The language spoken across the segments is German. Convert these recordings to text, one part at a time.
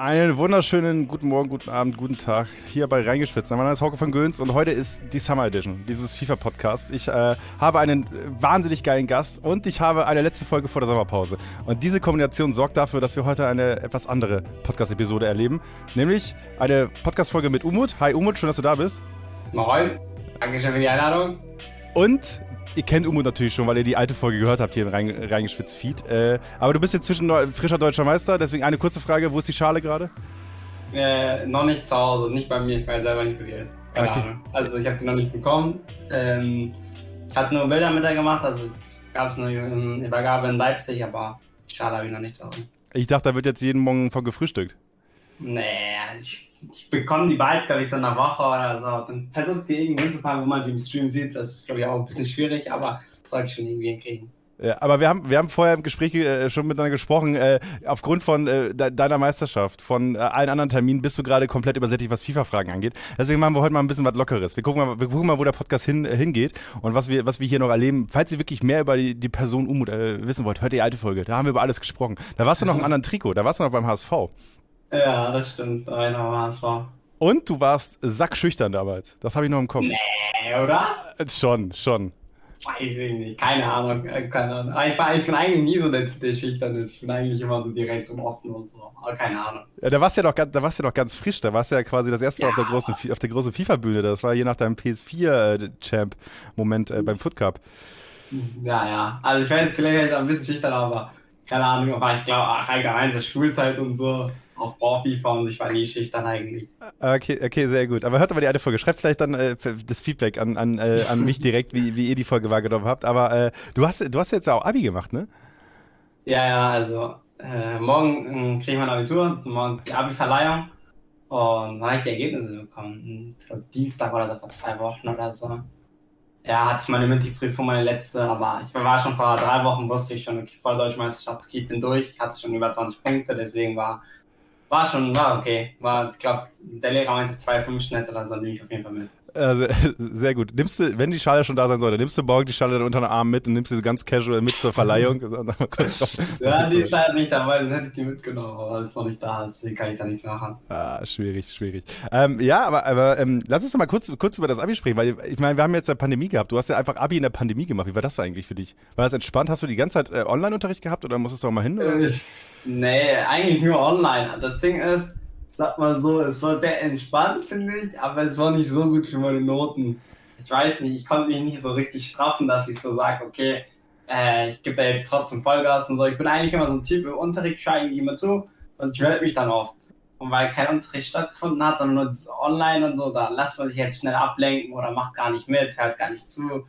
Einen wunderschönen guten Morgen, guten Abend, guten Tag hier bei Reingeschwitzt. Mein Name ist Hauke von Göns und heute ist die Summer Edition dieses FIFA-Podcasts. Ich äh, habe einen wahnsinnig geilen Gast und ich habe eine letzte Folge vor der Sommerpause. Und diese Kombination sorgt dafür, dass wir heute eine etwas andere Podcast-Episode erleben. Nämlich eine Podcast-Folge mit Umut. Hi Umut, schön, dass du da bist. Moin, danke schön für die Einladung. Und ihr kennt Umut natürlich schon, weil ihr die alte Folge gehört habt hier im Reingeschwitzt Feed. Äh, aber du bist jetzt zwischen frischer deutscher Meister, deswegen eine kurze Frage: Wo ist die Schale gerade? Äh, noch nicht zu Hause, nicht bei mir, ich weiß selber nicht, wo die ist. Keine okay. Ahnung. Also, ich habe die noch nicht bekommen. Ähm, ich hatte nur Bilder mit der gemacht, also gab es eine Übergabe in Leipzig, aber die Schale habe ich noch nicht zu Hause. Ich dachte, da wird jetzt jeden Morgen von gefrühstückt. Nee, ich ich bekomme die bald, glaube ich, so eine Woche oder so. Dann versucht die irgendwie hinzufahren, wo man die im Stream sieht. Das ist, glaube ich, auch ein bisschen schwierig, aber sollte ich schon irgendwie hinkriegen. Ja, aber wir haben, wir haben vorher im Gespräch äh, schon miteinander gesprochen. Äh, aufgrund von äh, de deiner Meisterschaft, von äh, allen anderen Terminen, bist du gerade komplett übersättigt, was FIFA-Fragen angeht. Deswegen machen wir heute mal ein bisschen was Lockeres. Wir gucken mal, wir gucken mal wo der Podcast hin, äh, hingeht und was wir, was wir hier noch erleben. Falls ihr wirklich mehr über die, die Person Umut äh, wissen wollt, hört die alte Folge. Da haben wir über alles gesprochen. Da warst du noch im anderen Trikot, da warst du noch beim HSV. Ja, das stimmt. Einer war es war. Und du warst sackschüchtern damals. Das habe ich noch im Kopf. Nee, oder? Schon, schon. Weiß ich nicht. Keine Ahnung. Äh, keine Ahnung. Ich, war, ich bin eigentlich nie so der, der schüchtern ist. Ich bin eigentlich immer so direkt und offen und so. Aber keine Ahnung. Ja, da warst du ja noch, da warst ja noch ganz frisch. Da warst du ja quasi das erste Mal ja. auf der großen, auf der großen FIFA-Bühne. Das war je nach deinem PS4-Champ-Moment äh, beim Foot Cup. Ja, ja. Also ich weiß, vielleicht ein bisschen schüchtern, aber keine Ahnung. Aber ich glaube, allgemein so Schulzeit und so auch Profi und ich war nie schüchtern eigentlich. Okay, okay, sehr gut. Aber hört aber die alte Folge. Schreibt vielleicht dann äh, das Feedback an, an, äh, an mich direkt, wie, wie ihr die Folge wahrgenommen habt. Aber äh, du, hast, du hast jetzt auch Abi gemacht, ne? Ja, ja, also äh, morgen äh, kriege ich mein Abitur, morgen die Abi-Verleihung. Und dann habe ich die Ergebnisse bekommen. Ich glaube, Dienstag oder so, vor zwei Wochen oder so. Ja, hatte ich meine Mündlich-Prüfung, meine letzte, aber ich war schon vor drei Wochen, wusste ich schon, okay, vor der Deutschen Meisterschaft, ich bin durch, hatte schon über 20 Punkte, deswegen war war schon, war okay. War, ich glaube, der Lehrer meinte 2,5 Schnitt oder so, nehme ich auf jeden Fall mit. Also, sehr gut. Nimmst du, wenn die Schale schon da sein sollte, nimmst du morgen die Schale dann unter den Arm mit und nimmst sie ganz casual mit zur Verleihung? ja, die ist halt nicht dabei, sonst hätte ich die mitgenommen, aber ist noch nicht da, deswegen kann ich da nichts machen. Ah, schwierig, schwierig. Ähm, ja, aber, aber ähm, lass uns doch mal kurz, kurz über das Abi sprechen, weil ich meine, wir haben jetzt eine Pandemie gehabt. Du hast ja einfach Abi in der Pandemie gemacht. Wie war das eigentlich für dich? War das entspannt? Hast du die ganze Zeit äh, Online-Unterricht gehabt oder musstest du auch mal hin? Äh, nee, eigentlich nur online. Das Ding ist, sag mal so, es war sehr entspannt, finde ich, aber es war nicht so gut für meine Noten. Ich weiß nicht, ich konnte mich nicht so richtig straffen, dass ich so sage, okay, äh, ich gebe da jetzt trotzdem Vollgas und so. Ich bin eigentlich immer so ein Typ im Unterricht, schaue eigentlich immer zu und ich melde mich dann oft. Und weil kein Unterricht stattgefunden hat, sondern nur online und so, da lässt man sich jetzt schnell ablenken oder macht gar nicht mit, hört gar nicht zu.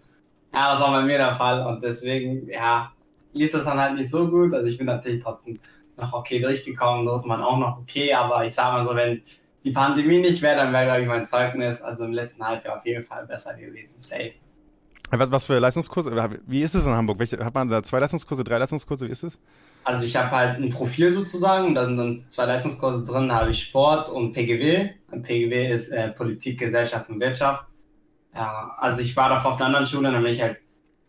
Ja, das war bei mir der Fall und deswegen, ja, lief das dann halt nicht so gut. Also ich bin natürlich trotzdem noch okay durchgekommen, man auch noch okay, aber ich sage mal so, wenn die Pandemie nicht wäre, dann wäre, glaube ich, mein Zeugnis, also im letzten Halbjahr auf jeden Fall besser gewesen. Safe. Was, was für Leistungskurse? Wie ist es in Hamburg? Welche, hat man da zwei Leistungskurse, drei Leistungskurse? Wie ist es? Also ich habe halt ein Profil sozusagen, da sind dann zwei Leistungskurse drin, da habe ich Sport und PGW. PGW ist äh, Politik, Gesellschaft und Wirtschaft. Ja, also ich war davor auf einer anderen Schule, dann bin ich halt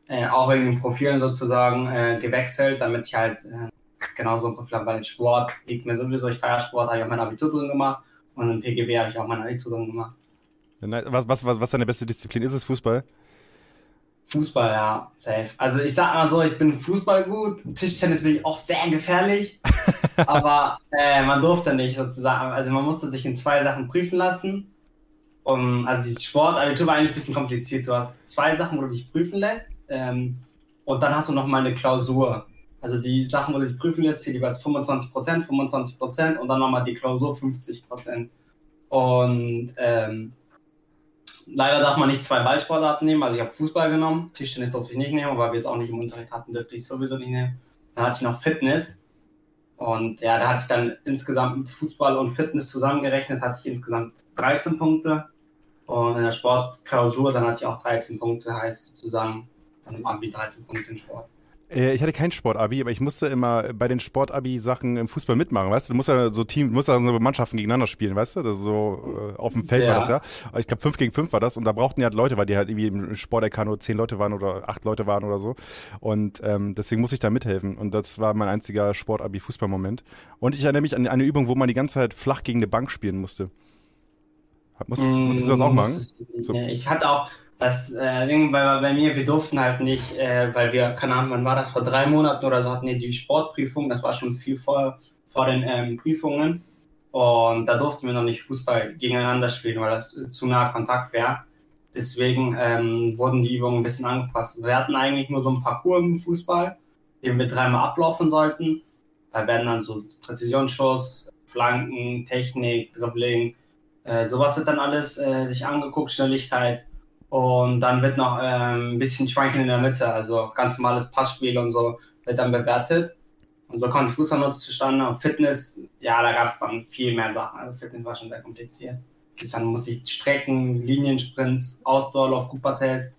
äh, auch wegen den Profilen sozusagen äh, gewechselt, damit ich halt äh, genauso ein Profil habe, weil Sport liegt mir sowieso, ich feiere Sport, habe ich auch mein Abitur drin gemacht und im PGW habe ich auch mein Abitur drin gemacht. Was, was, was, was ist deine beste Disziplin? Ist es Fußball? Fußball, ja, safe. Also ich sag mal so, ich bin Fußball gut, Tischtennis bin ich auch sehr gefährlich, aber äh, man durfte nicht sozusagen, also man musste sich in zwei Sachen prüfen lassen. Um, also die Sportabitur war eigentlich ein bisschen kompliziert. Du hast zwei Sachen, wo du dich prüfen lässt ähm, und dann hast du noch mal eine Klausur. Also die Sachen, wo du dich prüfen lässt, hier jeweils 25 Prozent, 25 Prozent und dann nochmal die Klausur 50 Prozent. Und ähm, leider darf man nicht zwei Ballsportarten nehmen. Also ich habe Fußball genommen, Tischtennis durfte ich nicht nehmen, weil wir es auch nicht im Unterricht hatten, dürfte ich sowieso nicht nehmen. Dann hatte ich noch Fitness. Und ja, da hatte ich dann insgesamt mit Fußball und Fitness zusammengerechnet, hatte ich insgesamt 13 Punkte. Und in der Sportklausur dann hatte ich auch 13 Punkte, heißt sozusagen dann im Abi 13 Punkte im Sport. Äh, ich hatte kein Sportabi, aber ich musste immer bei den Sportabi-Sachen im Fußball mitmachen, weißt du? Du musst ja so Team, du musst ja so Mannschaften gegeneinander spielen, weißt du? Das ist so äh, auf dem Feld ja. war das ja. Ich glaube, 5 gegen 5 war das und da brauchten ja halt Leute, weil die halt irgendwie im Sport nur 10 Leute waren oder 8 Leute waren oder so. Und ähm, deswegen musste ich da mithelfen. Und das war mein einziger Sportabi-Fußballmoment. Und ich erinnere mich an eine Übung, wo man die ganze Zeit flach gegen eine Bank spielen musste. Musstest, mm, musstest du das auch machen? So. Ich hatte auch, das äh, bei, bei mir, wir durften halt nicht, äh, weil wir, keine Ahnung, wann war das, vor drei Monaten oder so hatten wir die Sportprüfung, das war schon viel vor, vor den ähm, Prüfungen. Und da durften wir noch nicht Fußball gegeneinander spielen, weil das zu nah Kontakt wäre. Deswegen ähm, wurden die Übungen ein bisschen angepasst. Wir hatten eigentlich nur so ein Parcours im Fußball, den wir dreimal ablaufen sollten. Da werden dann so Präzisionsschuss, Flanken, Technik, Dribbling, äh, sowas wird dann alles äh, sich angeguckt, Schnelligkeit. Und dann wird noch ähm, ein bisschen Schwanken in der Mitte, also ganz normales Passspiel und so wird dann bewertet. Und so kommt Fußball zustande. Und Fitness, ja, da gab es dann viel mehr Sachen. Also Fitness war schon sehr kompliziert. Dann musste ich Strecken, Liniensprints, Ausdauerlauf, Cooper-Test.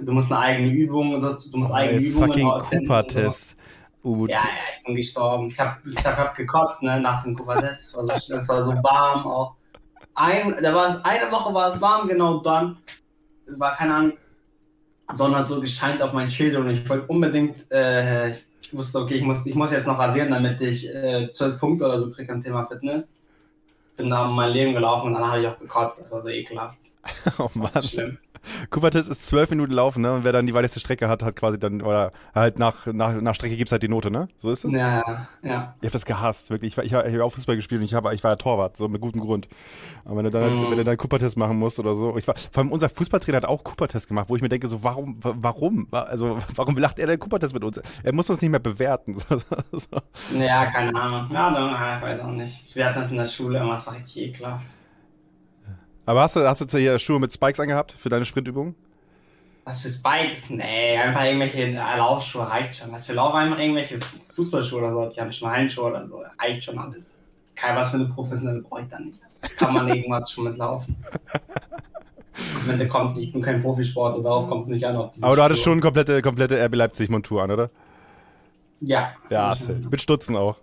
Du musst eine eigene Übung, du musst eigene hey, Übungen Fucking Cooper-Test. Uh, ja, ja, ich bin gestorben. Ich habe ich hab gekotzt ne, nach dem Cooper-Test. Es war, so, war so warm auch. Ein, da war es, eine Woche war es warm, genau dann war keine Ahnung, Sonne hat so gescheint auf mein Schild und ich wollte unbedingt, äh, ich wusste, okay, ich muss, ich muss jetzt noch rasieren, damit ich äh, zwölf äh, Punkte oder so kriege am Thema Fitness. Bin da mein Leben gelaufen und dann habe ich auch gekotzt, das war so ekelhaft. oh Mann. Schlimm. Kupertis ist zwölf Minuten laufen, ne? Und wer dann die weiteste Strecke hat, hat quasi dann, oder halt nach, nach, nach Strecke gibt es halt die Note, ne? So ist es? Ja, ja. Ich habe das gehasst, wirklich. Ich, war, ich, ich habe auch Fußball gespielt und ich, hab, ich war ja Torwart, so mit gutem Grund. Aber wenn du dann, mm. wenn du dann Cooper-Test machen musst oder so. Ich war, vor allem unser Fußballtrainer hat auch Cooper-Test gemacht, wo ich mir denke, so, warum, warum? Also, warum lacht er denn Cooper-Test mit uns? Er muss uns nicht mehr bewerten. so. Ja, keine Ahnung. Ja, dann, ich weiß auch nicht. Wir hatten das in der Schule immer, das war richtig ekelhaft. Aber hast du, hast du hier Schuhe mit Spikes angehabt für deine Sprintübungen? Was für Spikes? Nee, einfach irgendwelche Laufschuhe reicht schon. Was für Lauf einfach irgendwelche Fußballschuhe oder so. Ich habe schon Handschuhe oder so. Reicht schon alles. Kein was für eine professionelle brauche ich dann nicht. Kann man irgendwas schon mitlaufen. Wenn du kommst, ich bin kein Profisport und darauf kommt es nicht an. Aber du Schuhe. hattest schon komplette, komplette RB Leipzig-Montur an, oder? Ja. Ja, mit Stutzen auch.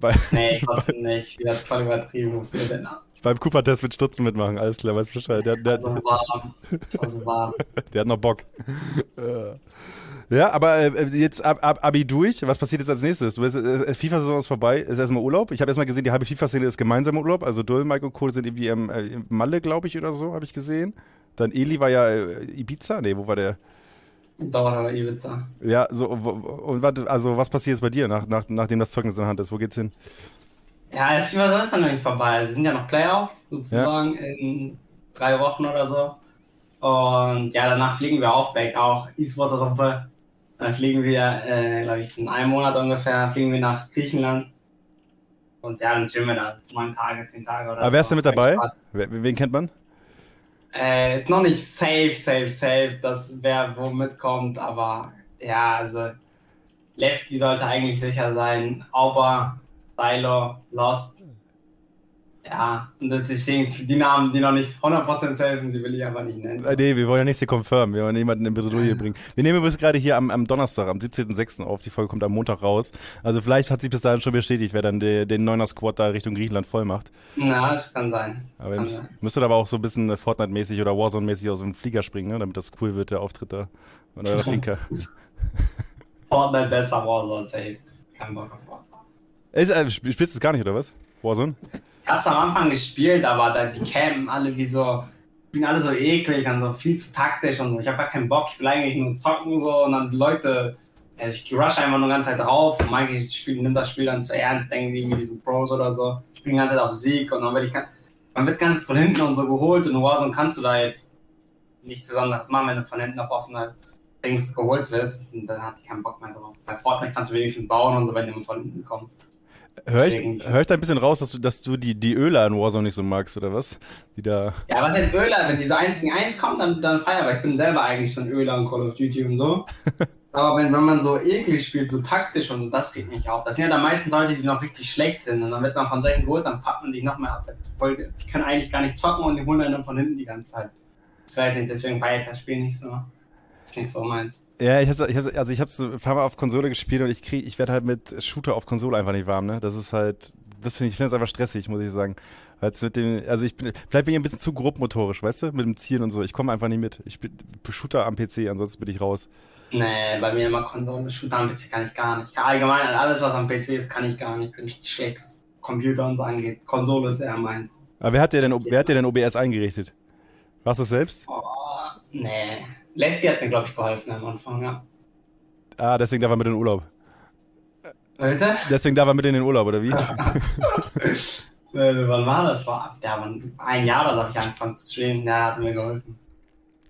Bei, nee, Stutzen nicht. Wieder voll übertrieben. Wofür denn? Beim Cooper-Test mit Stutzen mitmachen, alles klar, weißt Bescheid. Der, der, also warm. Also warm. der hat noch Bock. Ja, aber äh, jetzt ab, ab, Abi durch. Was passiert jetzt als nächstes? Du bist, äh, FIFA-Saison ist vorbei. Ist erstmal Urlaub. Ich habe erstmal gesehen, die halbe FIFA-Szene ist gemeinsamer Urlaub. Also Dull, Mike und Kohl sind irgendwie im, äh, im Malle, glaube ich, oder so, habe ich gesehen. Dann Eli war ja äh, Ibiza. Nee, wo war der? Dauer Ibiza. Ja, so, und also was passiert jetzt bei dir, nach, nach, nachdem das Zeugnis in der Hand ist? Wo geht's hin? Ja, FIFA ist dann noch nicht vorbei. Es sind ja noch Playoffs sozusagen ja. in drei Wochen oder so. Und ja, danach fliegen wir auch weg, auch E-Sport-Truppe. Dann fliegen wir, äh, glaube ich, in einem Monat ungefähr, fliegen wir nach Griechenland. Und ja, dann chillen wir da neun Tage, zehn Tage oder Aber wer ist denn mit dabei? Wen kennt man? Äh, ist noch nicht safe, safe, safe, dass wer wo mitkommt, aber ja, also Lefty sollte eigentlich sicher sein. Aber Stylo, Lost. Ja, und deswegen die Namen, die noch nicht 100% safe sind, die will ich einfach nicht nennen. Äh, nee, wir wollen ja nichts hier confirm, wir wollen jemanden in Bredouille bringen. Wir nehmen übrigens gerade hier am, am Donnerstag, am 17.06. auf, die Folge kommt am Montag raus. Also vielleicht hat sich bis dahin schon bestätigt, wer dann de, den Neuner Squad da Richtung Griechenland voll macht. Na, das kann sein. Aber kann müsst, müsstet aber auch so ein bisschen Fortnite-mäßig oder Warzone-mäßig aus dem Flieger springen, ne, damit das cool wird, der Auftritt da von eurer Finca. Fortnite besser, Warzone safe. Kein Bock auf Warzone. Ist, äh, spielst du es gar nicht, oder was? Warzone? Ich hab's am Anfang gespielt, aber da, die Campen alle wie so, bin alle so eklig und so viel zu taktisch und so. Ich habe gar keinen Bock, ich will eigentlich nur zocken so und dann die Leute, also ich rush einfach nur die ganze Zeit drauf und manche Spiel, nimm das Spiel dann zu ernst, denken die irgendwie diesen Pros oder so. Ich bin die ganze Zeit auf Sieg und dann werde ich, man wird ganz von hinten und so geholt und Warzone kannst du da jetzt nichts Besonderes machen, wenn du von hinten auf offene Dings geholt wirst und dann hat ich keinen Bock mehr drauf. Bei Fortnite kannst du wenigstens bauen und so, wenn jemand von hinten kommt. Hör ich, hör ich da ein bisschen raus, dass du, dass du die, die Öler in Warzone nicht so magst, oder was? Die da ja, was heißt Öler? Wenn die so 1 gegen 1 kommen, dann, dann feier ich. bin selber eigentlich schon Öler in Call of Duty und so. Aber wenn, wenn man so eklig spielt, so taktisch und so, das regt mich auf. Das sind ja dann meistens Leute, die noch richtig schlecht sind. Und dann wird man von solchen geholt, dann packt man sich noch mehr ab. Die können eigentlich gar nicht zocken und die holen dann von hinten die ganze Zeit. Das weiß nicht, deswegen feiere ich das Spiel nicht so. Ist nicht so meins. Ja, ich hab's, ich hab's, also ich hab's ein paar Mal auf Konsole gespielt und ich krieg, ich werde halt mit Shooter auf Konsole einfach nicht warm, ne? Das ist halt, das finde ich, finde es einfach stressig, muss ich sagen. Weil's mit dem, also ich bin, vielleicht bin ich ein bisschen zu grobmotorisch, weißt du, mit dem Zielen und so. Ich komme einfach nicht mit. Ich bin Shooter am PC, ansonsten bin ich raus. Nee, bei mir immer Konsole, Shooter am PC kann ich gar nicht. Allgemein, alles was am PC ist, kann ich gar nicht. Bin ich schlecht, was Computer und so angeht. Konsole ist eher meins. Aber wer hat dir denn, wer hat dir denn OBS eingerichtet? Warst du es selbst? Oh, nee. Lefty hat mir, glaube ich, geholfen am Anfang, ja. Ah, deswegen darf er mit in den Urlaub. Bitte? Deswegen darf er mit in den Urlaub, oder wie? Äh, wann war das? War ja, ein Jahr oder so habe ich angefangen zu streamen. Der hat mir geholfen.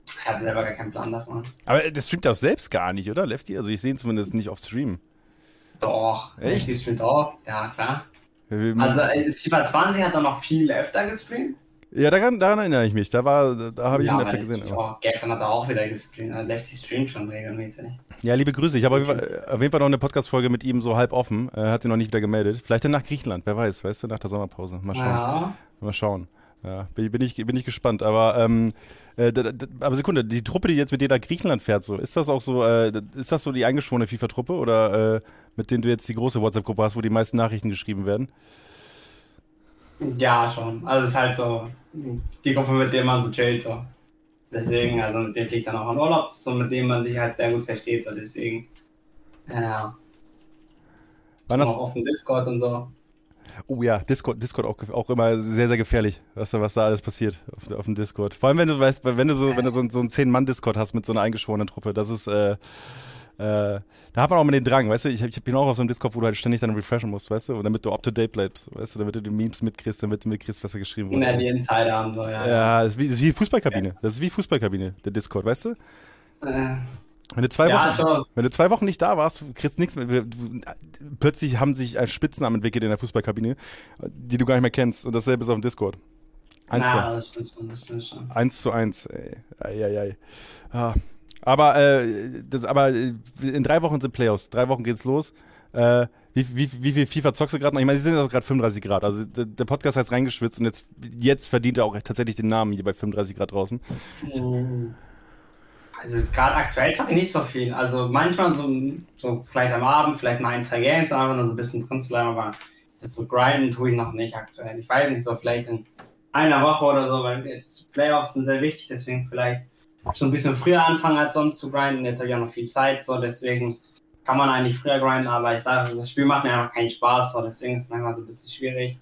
Ich hatte selber gar keinen Plan davon. Aber der streamt auch selbst gar nicht, oder, Lefty? Also ich sehe ihn zumindest nicht auf Stream. Doch, Echt? Lefty streamt auch. Ja, klar. Also, Also äh, FIFA 20 hat er noch viel öfter gestreamt. Ja, daran, daran erinnere ich mich. Da war, da habe ich ja, ihn öfter gesehen. auch. Gestern hat er auch wieder gestreamt. Also Lefty streamt schon regelmäßig. Ja, liebe Grüße. Ich habe auf jeden Fall- auf jeden Fall noch eine Podcast-Folge mit ihm so halb offen. Er hat sie noch nicht wieder gemeldet. Vielleicht dann nach Griechenland, wer weiß, weißt du, nach der Sommerpause. Mal schauen. Ja. Mal schauen. Ja, bin, bin, ich, bin ich gespannt. Aber, ähm, äh, da, da, aber Sekunde, die Truppe, die jetzt mit dir nach Griechenland fährt, so, ist das auch so, äh, ist das so die eingeschworene FIFA-Truppe oder äh, mit denen du jetzt die große WhatsApp-Gruppe hast, wo die meisten Nachrichten geschrieben werden? Ja, schon. Also es ist halt so die Gruppe, mit der man so chillt. So. Deswegen, also mit dem fliegt dann auch in Urlaub, so mit dem man sich halt sehr gut versteht. So deswegen. Ja. Wann auch hast, auf dem Discord und so. oh ja, Discord, Discord auch, auch immer sehr, sehr gefährlich, was da, was da alles passiert auf, auf dem Discord. Vor allem, wenn du weißt, wenn du so, wenn du so, so einen 10-Mann-Discord hast mit so einer eingeschworenen Truppe, das ist, äh, da hat man auch mal den Drang, weißt du, ich, ich bin auch auf so einem Discord, wo du halt ständig dann refreshen musst, weißt du, und damit du up to date bleibst, weißt du, damit du die Memes mitkriegst, damit du mitkriegst, was da geschrieben wurde. Ja, die Insider und so, ja. Ja, das ist wie, das ist wie Fußballkabine. Das ist wie Fußballkabine, der Discord, weißt du? Äh, Wenn du zwei, ja, Wochen, schon. wenn du zwei Wochen nicht da warst, du kriegst nichts mehr. Plötzlich haben sich ein Spitznamen entwickelt in der Fußballkabine, die du gar nicht mehr kennst. Und dasselbe ist auf dem Discord. Eins, Ja, zu, das stimmt schon, das stimmt schon. eins zu eins. Ey. Ei, ei, ei. Ah. Aber, äh, das, aber äh, in drei Wochen sind Playoffs. Drei Wochen geht's los. Äh, wie, wie, wie viel FIFA zockst du gerade noch? Ich meine, sie sind ja gerade 35 Grad. Also der, Podcast hat reingeschwitzt und jetzt, jetzt verdient er auch tatsächlich den Namen hier bei 35 Grad draußen. Also gerade aktuell zocke ich nicht so viel. Also manchmal so, so vielleicht am Abend, vielleicht mal ein, zwei Games, einfach nur so ein bisschen drin zu bleiben, aber jetzt so grinden tue ich noch nicht aktuell. Ich weiß nicht, so vielleicht in einer Woche oder so, weil jetzt Playoffs sind sehr wichtig, deswegen vielleicht so ein bisschen früher anfangen als sonst zu grinden. Jetzt habe ich auch noch viel Zeit, so deswegen kann man eigentlich früher grinden, aber ich sage, das Spiel macht mir einfach keinen Spaß, so deswegen ist es manchmal so ein bisschen schwierig,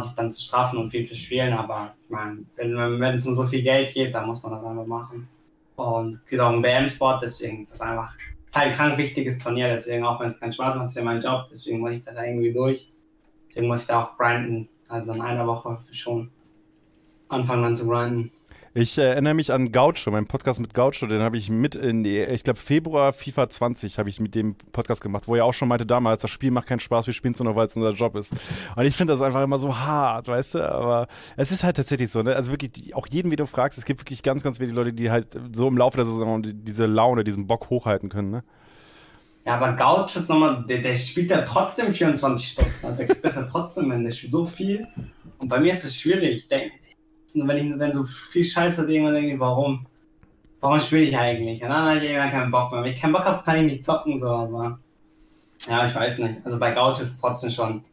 sich dann zu straffen und viel zu spielen, aber ich meine, wenn, wenn es um so viel Geld geht, dann muss man das einfach machen. Und geht auch um WM-Sport, deswegen das einfach ist halt ein krank wichtiges Turnier, deswegen auch wenn es keinen Spaß macht, ist ja mein Job, deswegen muss ich da irgendwie durch. Deswegen muss ich da auch grinden, also in einer Woche schon anfangen dann zu grinden. Ich äh, erinnere mich an Gaucho, meinen Podcast mit Gaucho, den habe ich mit in, ich glaube Februar FIFA 20 habe ich mit dem Podcast gemacht, wo er auch schon meinte damals, das Spiel macht keinen Spaß, wir spielen es nur, weil es unser Job ist. Und ich finde das einfach immer so hart, weißt du, aber es ist halt tatsächlich so, ne? also wirklich, die, auch jeden, wie du fragst, es gibt wirklich ganz, ganz wenige Leute, die halt so im Laufe der Saison die, diese Laune, diesen Bock hochhalten können, ne? Ja, aber Gauch ist nochmal, der, der spielt ja trotzdem 24 Stunden. Also Der das ja trotzdem hin. Der spielt so viel. Und bei mir ist es schwierig. Ich wenn, ich, wenn so viel Scheiße irgendwann denke, ich, warum? Warum spiele ich eigentlich? Und dann habe ich irgendwann keinen Bock mehr. Wenn ich keinen Bock habe, kann ich nicht zocken, so, aber. Ja, ich weiß nicht. Also bei Gauch ist es trotzdem schon.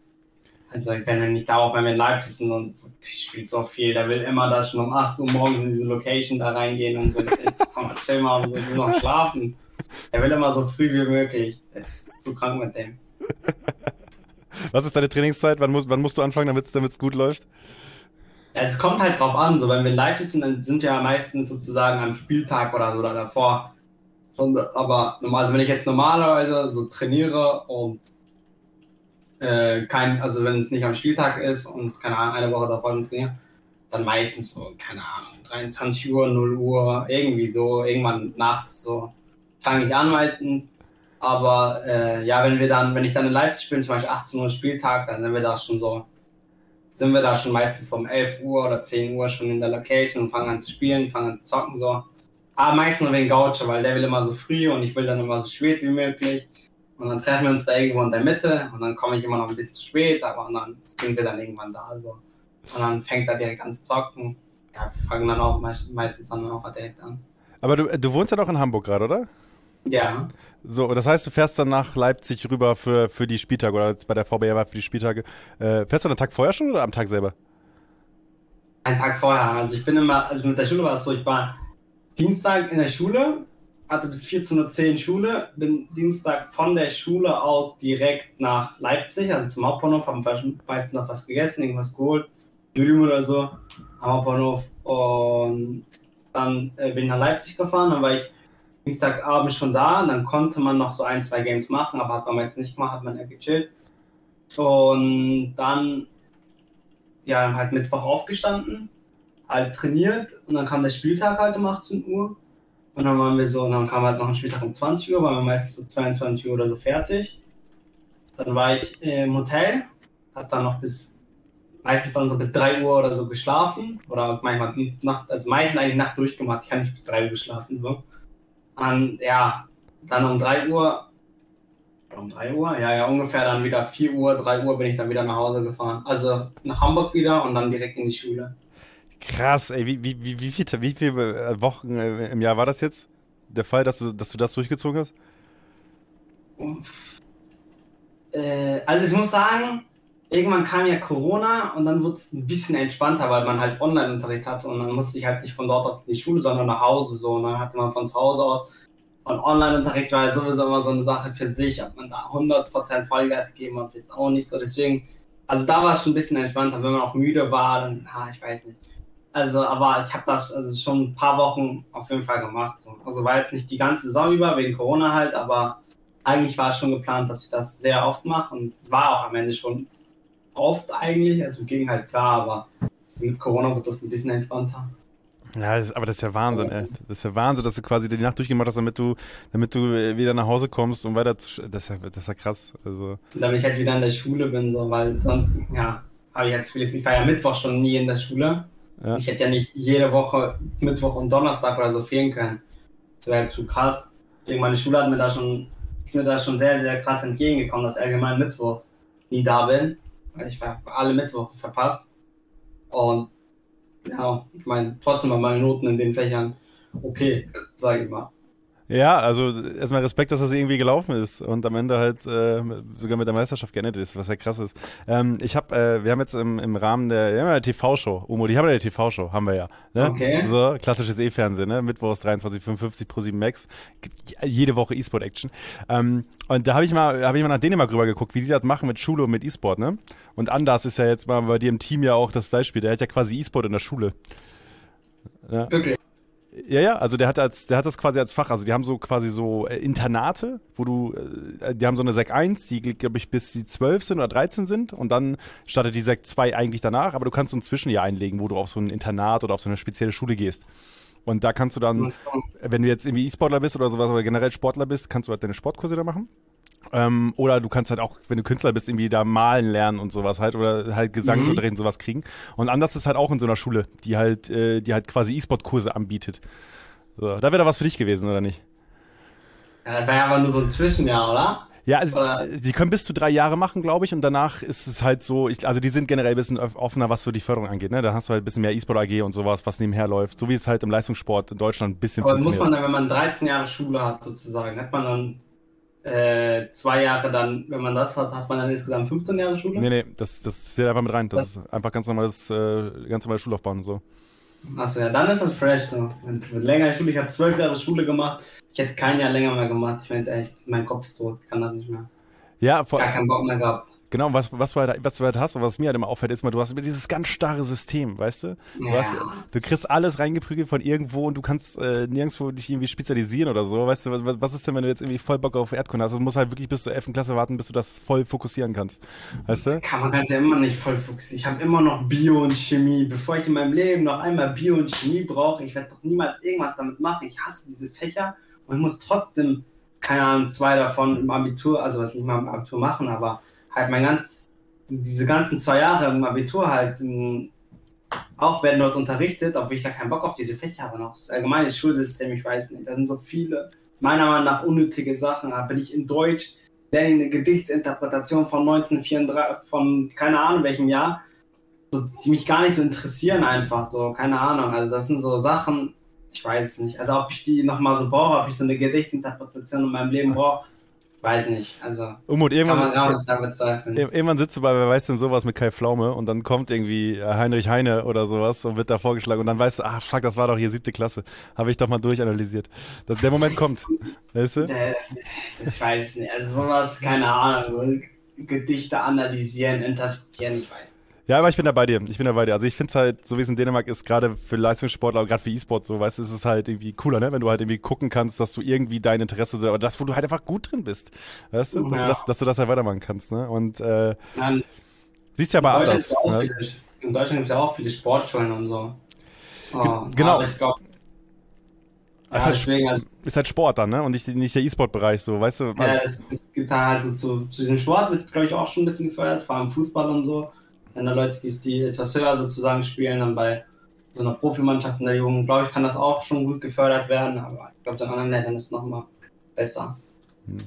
Also wenn wir nicht darauf, wenn wir in Leipzig sind und der spielt so viel, der will immer da schon um 8 Uhr morgens in diese Location da reingehen und so, jetzt komm mal, chill mal und so, ich will noch schlafen. Er will immer so früh wie möglich. Das ist zu krank mit dem. Was ist deine Trainingszeit? Wann, muss, wann musst du anfangen, damit es gut läuft? Es kommt halt drauf an, so wenn wir in Leipzig sind, dann sind wir ja meistens sozusagen am Spieltag oder so oder davor. Und, aber normal- also wenn ich jetzt normalerweise so trainiere und äh, kein, also wenn es nicht am Spieltag ist und keine Ahnung, eine Woche davor trainiere, dann meistens so, keine Ahnung, 23 Uhr, 0 Uhr, irgendwie so, irgendwann nachts so fange ich an meistens. Aber äh, ja, wenn wir dann, wenn ich dann in Leipzig bin, zum Beispiel 18 Uhr Spieltag, dann sind wir da schon so, sind wir da schon meistens um 11 Uhr oder 10 Uhr schon in der Location und fangen an zu spielen, fangen an zu zocken so. Aber meistens nur wegen Gaucho, weil der will immer so früh und ich will dann immer so spät wie möglich. Und dann treffen wir uns da irgendwo in der Mitte und dann komme ich immer noch ein bisschen zu spät, aber dann sind wir dann irgendwann da so. Und dann fängt er direkt an zu zocken. Ja, wir fangen dann auch meist, meistens dann auch direkt an. Aber du, du wohnst ja doch in Hamburg gerade, oder? Ja. So, das heißt, du fährst dann nach Leipzig rüber für, für die Spieltage oder jetzt bei der VBR war für die Spieltage. Äh, fährst du einen Tag vorher schon oder am Tag selber? Einen Tag vorher. Also ich bin immer, also mit der Schule war es so, ich war Dienstag in der Schule, hatte bis 14.10 Uhr Schule, bin Dienstag von der Schule aus direkt nach Leipzig, also zum Hauptbahnhof, haben meistens noch was gegessen, irgendwas geholt, Nudeln oder so, am Hauptbahnhof und dann äh, bin ich nach Leipzig gefahren, dann war ich Dienstagabend schon da, dann konnte man noch so ein, zwei Games machen, aber hat man meistens nicht gemacht, hat man eher gechillt. Und dann, ja, halt Mittwoch aufgestanden, halt trainiert und dann kam der Spieltag halt um 18 Uhr. Und dann waren wir so, und dann kam halt noch ein Spieltag um 20 Uhr, waren wir meistens so 22 Uhr oder so fertig. Dann war ich im Hotel, hab dann noch bis, meistens dann so bis 3 Uhr oder so geschlafen. Oder manchmal Nacht, also meistens eigentlich Nacht durchgemacht. Ich kann nicht bis 3 Uhr geschlafen, so. Und ja, dann um 3 Uhr, um 3 Uhr, ja, ja, ungefähr dann wieder 4 Uhr, 3 Uhr bin ich dann wieder nach Hause gefahren. Also nach Hamburg wieder und dann direkt in die Schule. Krass, ey, wie, wie, wie, wie, viel, wie viele äh, Wochen äh, im Jahr war das jetzt? Der Fall, dass du, dass du das durchgezogen hast? Äh, also ich muss sagen, irgendwann kam ja Corona und dann wurde es ein bisschen entspannter, weil man halt Online-Unterricht hatte und dann musste ich halt nicht von dort aus in die Schule, sondern nach Hause so. Und dann hatte man von zu Hause aus und Online-Unterricht war halt sowieso immer so eine Sache für sich, ob man da 100% Vollgas gegeben hat, jetzt auch nicht so. Deswegen, also da war es schon ein bisschen entspannter, wenn man auch müde war, dann, ha, ich weiß nicht. Also, aber ich habe das also schon ein paar Wochen auf jeden Fall gemacht. So. Also war jetzt nicht die ganze Saison über, wegen Corona halt, aber eigentlich war es schon geplant, dass ich das sehr oft mache und war auch am Ende schon oft eigentlich. Also ging halt klar, aber mit Corona wird das ein bisschen entspannter. Ja, das ist, aber das ist ja Wahnsinn, ey. Das ist ja Wahnsinn, dass du quasi die Nacht durchgemacht hast, damit du, damit du wieder nach Hause kommst und weiter zu. Das ist ja, das ist ja krass. Also. Damit ich halt wieder in der Schule bin, so, weil sonst, ja, habe ich jetzt ich war ja Mittwoch schon nie in der Schule. Ja. Ich hätte ja nicht jede Woche Mittwoch und Donnerstag oder so fehlen können. Das wäre halt zu krass. Deswegen meine Schule hat mir da schon, ist mir da schon sehr, sehr krass entgegengekommen, dass allgemein Mittwochs nie da bin ich war alle Mittwoch verpasst. Und ja, ich meine, trotzdem waren meine Noten in den Fächern okay, sage ich mal. Ja, also erstmal Respekt, dass das irgendwie gelaufen ist und am Ende halt äh, sogar mit der Meisterschaft geendet ist, was ja krass ist. Ähm, ich habe, äh, wir haben jetzt im, im Rahmen der, wir haben eine TV-Show, Umo, die haben eine TV-Show, haben wir ja. Ne? Okay. So, klassisches E-Fernsehen, ne? Mittwochs 23.55 pro 7 Max, jede Woche E-Sport-Action. Ähm, und da habe ich mal, habe ich mal nach Dänemark rüber geguckt, wie die das machen mit Schule und mit E-Sport, ne? Und Anders ist ja jetzt mal bei dir im Team ja auch das Beispiel, der hat ja quasi E-Sport in der Schule. Ja. Wirklich? Ja, ja, also der hat als, der hat das quasi als Fach. Also die haben so quasi so äh, Internate, wo du, äh, die haben so eine Sek 1, die glaube ich bis die 12 sind oder 13 sind und dann startet die Sek 2 eigentlich danach, aber du kannst so ein Zwischenjahr einlegen, wo du auf so ein Internat oder auf so eine spezielle Schule gehst. Und da kannst du dann, wenn du jetzt irgendwie E-Sportler bist oder sowas oder generell Sportler bist, kannst du halt deine Sportkurse da machen. Ähm, oder du kannst halt auch, wenn du Künstler bist, irgendwie da malen lernen und sowas halt oder halt Gesangsunterricht mhm. und sowas kriegen. Und anders ist halt auch in so einer Schule, die halt, äh, die halt quasi E-Sport-Kurse anbietet. So, da wäre da was für dich gewesen, oder nicht? Ja, das wäre ja aber nur so ein Zwischenjahr, oder? Ja, also die können bis zu drei Jahre machen, glaube ich, und danach ist es halt so, ich, also die sind generell ein bisschen offener, was so die Förderung angeht. Ne? Da hast du halt ein bisschen mehr E-Sport AG und sowas, was nebenher läuft, so wie es halt im Leistungssport in Deutschland ein bisschen Aber muss man dann, wenn man 13 Jahre Schule hat, sozusagen, hat man dann äh, zwei Jahre dann, wenn man das hat, hat man dann insgesamt 15 Jahre Schule? Nee, nee, das, das zählt einfach mit rein. Das, das ist einfach ganz normales, äh, ganz normale Schullaufbahn und so. Achso, ja, dann ist das fresh so. Mit länger Schule, ich habe zwölf Jahre Schule gemacht. Ich hätte kein Jahr länger mehr gemacht. Ich meine jetzt ehrlich, mein Kopf ist tot, kann das nicht mehr. Ja, vor, Gar keinen Bock mehr gehabt. Genau, was, was, du halt, was du halt hast und was mir halt immer auffällt, ist mal, du hast immer dieses ganz starre System, weißt du? Du, hast, du kriegst alles reingeprügelt von irgendwo und du kannst äh, nirgendwo dich irgendwie spezialisieren oder so. Weißt du, was, was ist denn, wenn du jetzt irgendwie voll Bock auf Erdkunde hast? Du musst halt wirklich bis zur 11. Klasse warten, bis du das voll fokussieren kannst. Weißt du? Kann man ganz ja immer nicht voll fokussieren. Ich habe immer noch Bio und Chemie. Bevor ich in meinem Leben noch einmal Bio und Chemie brauche, ich werde doch niemals irgendwas damit machen. Ich hasse diese Fächer und muss trotzdem, keine Ahnung, zwei davon im Abitur, also was nicht mal im Abitur machen, aber halt mein ganz diese ganzen zwei Jahre im Abitur halt hm, auch werden dort unterrichtet, obwohl ich gar keinen Bock auf diese Fächer habe. Noch das allgemeine Schulsystem, ich weiß nicht. Da sind so viele, meiner Meinung nach, unnötige Sachen. Da bin ich in Deutsch, lerne eine Gedichtsinterpretation von 1934, von keine Ahnung welchem Jahr, so, die mich gar nicht so interessieren, einfach so, keine Ahnung. Also, das sind so Sachen, ich weiß nicht. Also ob ich die nochmal so brauche, ob ich so eine Gedichtsinterpretation in meinem Leben brauche, weiß nicht. Also Umut, irgendwann, kann man gar nicht bezweifeln. Irgendwann sitzt du bei, wer weiß denn sowas mit Kai Pflaume und dann kommt irgendwie Heinrich Heine oder sowas und wird da vorgeschlagen und dann weißt du, ach fuck, das war doch hier siebte Klasse. Habe ich doch mal durchanalysiert. Dass der Moment kommt. Weißt du? Äh, ich weiß nicht. Also sowas, keine Ahnung. So Gedichte analysieren, interpretieren, ich weiß ja, aber ich bin da bei dir. Ich bin da bei dir. Also ich finde es halt, so wie es in Dänemark ist, gerade für Leistungssportler, gerade für E-Sport so, weißt du, ist es halt irgendwie cooler, ne? Wenn du halt irgendwie gucken kannst, dass du irgendwie dein Interesse oder das, wo du halt einfach gut drin bist. Weißt du? Dass, ja. du, das, dass du das halt weitermachen kannst, ne? Und äh, Dann, siehst ja aber anders. Ne? Viele, in Deutschland gibt es ja auch viele Sportschulen und so. Oh, genau. ja, ist, halt, deswegen halt, ist halt Sport dann, ne? Und nicht, nicht der E-Sport-Bereich, so, weißt du? Ja, es, es gibt da halt so zu, zu diesem Sport, wird, glaube ich, auch schon ein bisschen gefördert, vor allem Fußball und so wenn da Leute, die, die etwas höher sozusagen spielen, dann bei so einer Profimannschaft in der Jugend, glaube ich, kann das auch schon gut gefördert werden, aber ich glaube, in anderen Ländern ist es nochmal besser. Hm.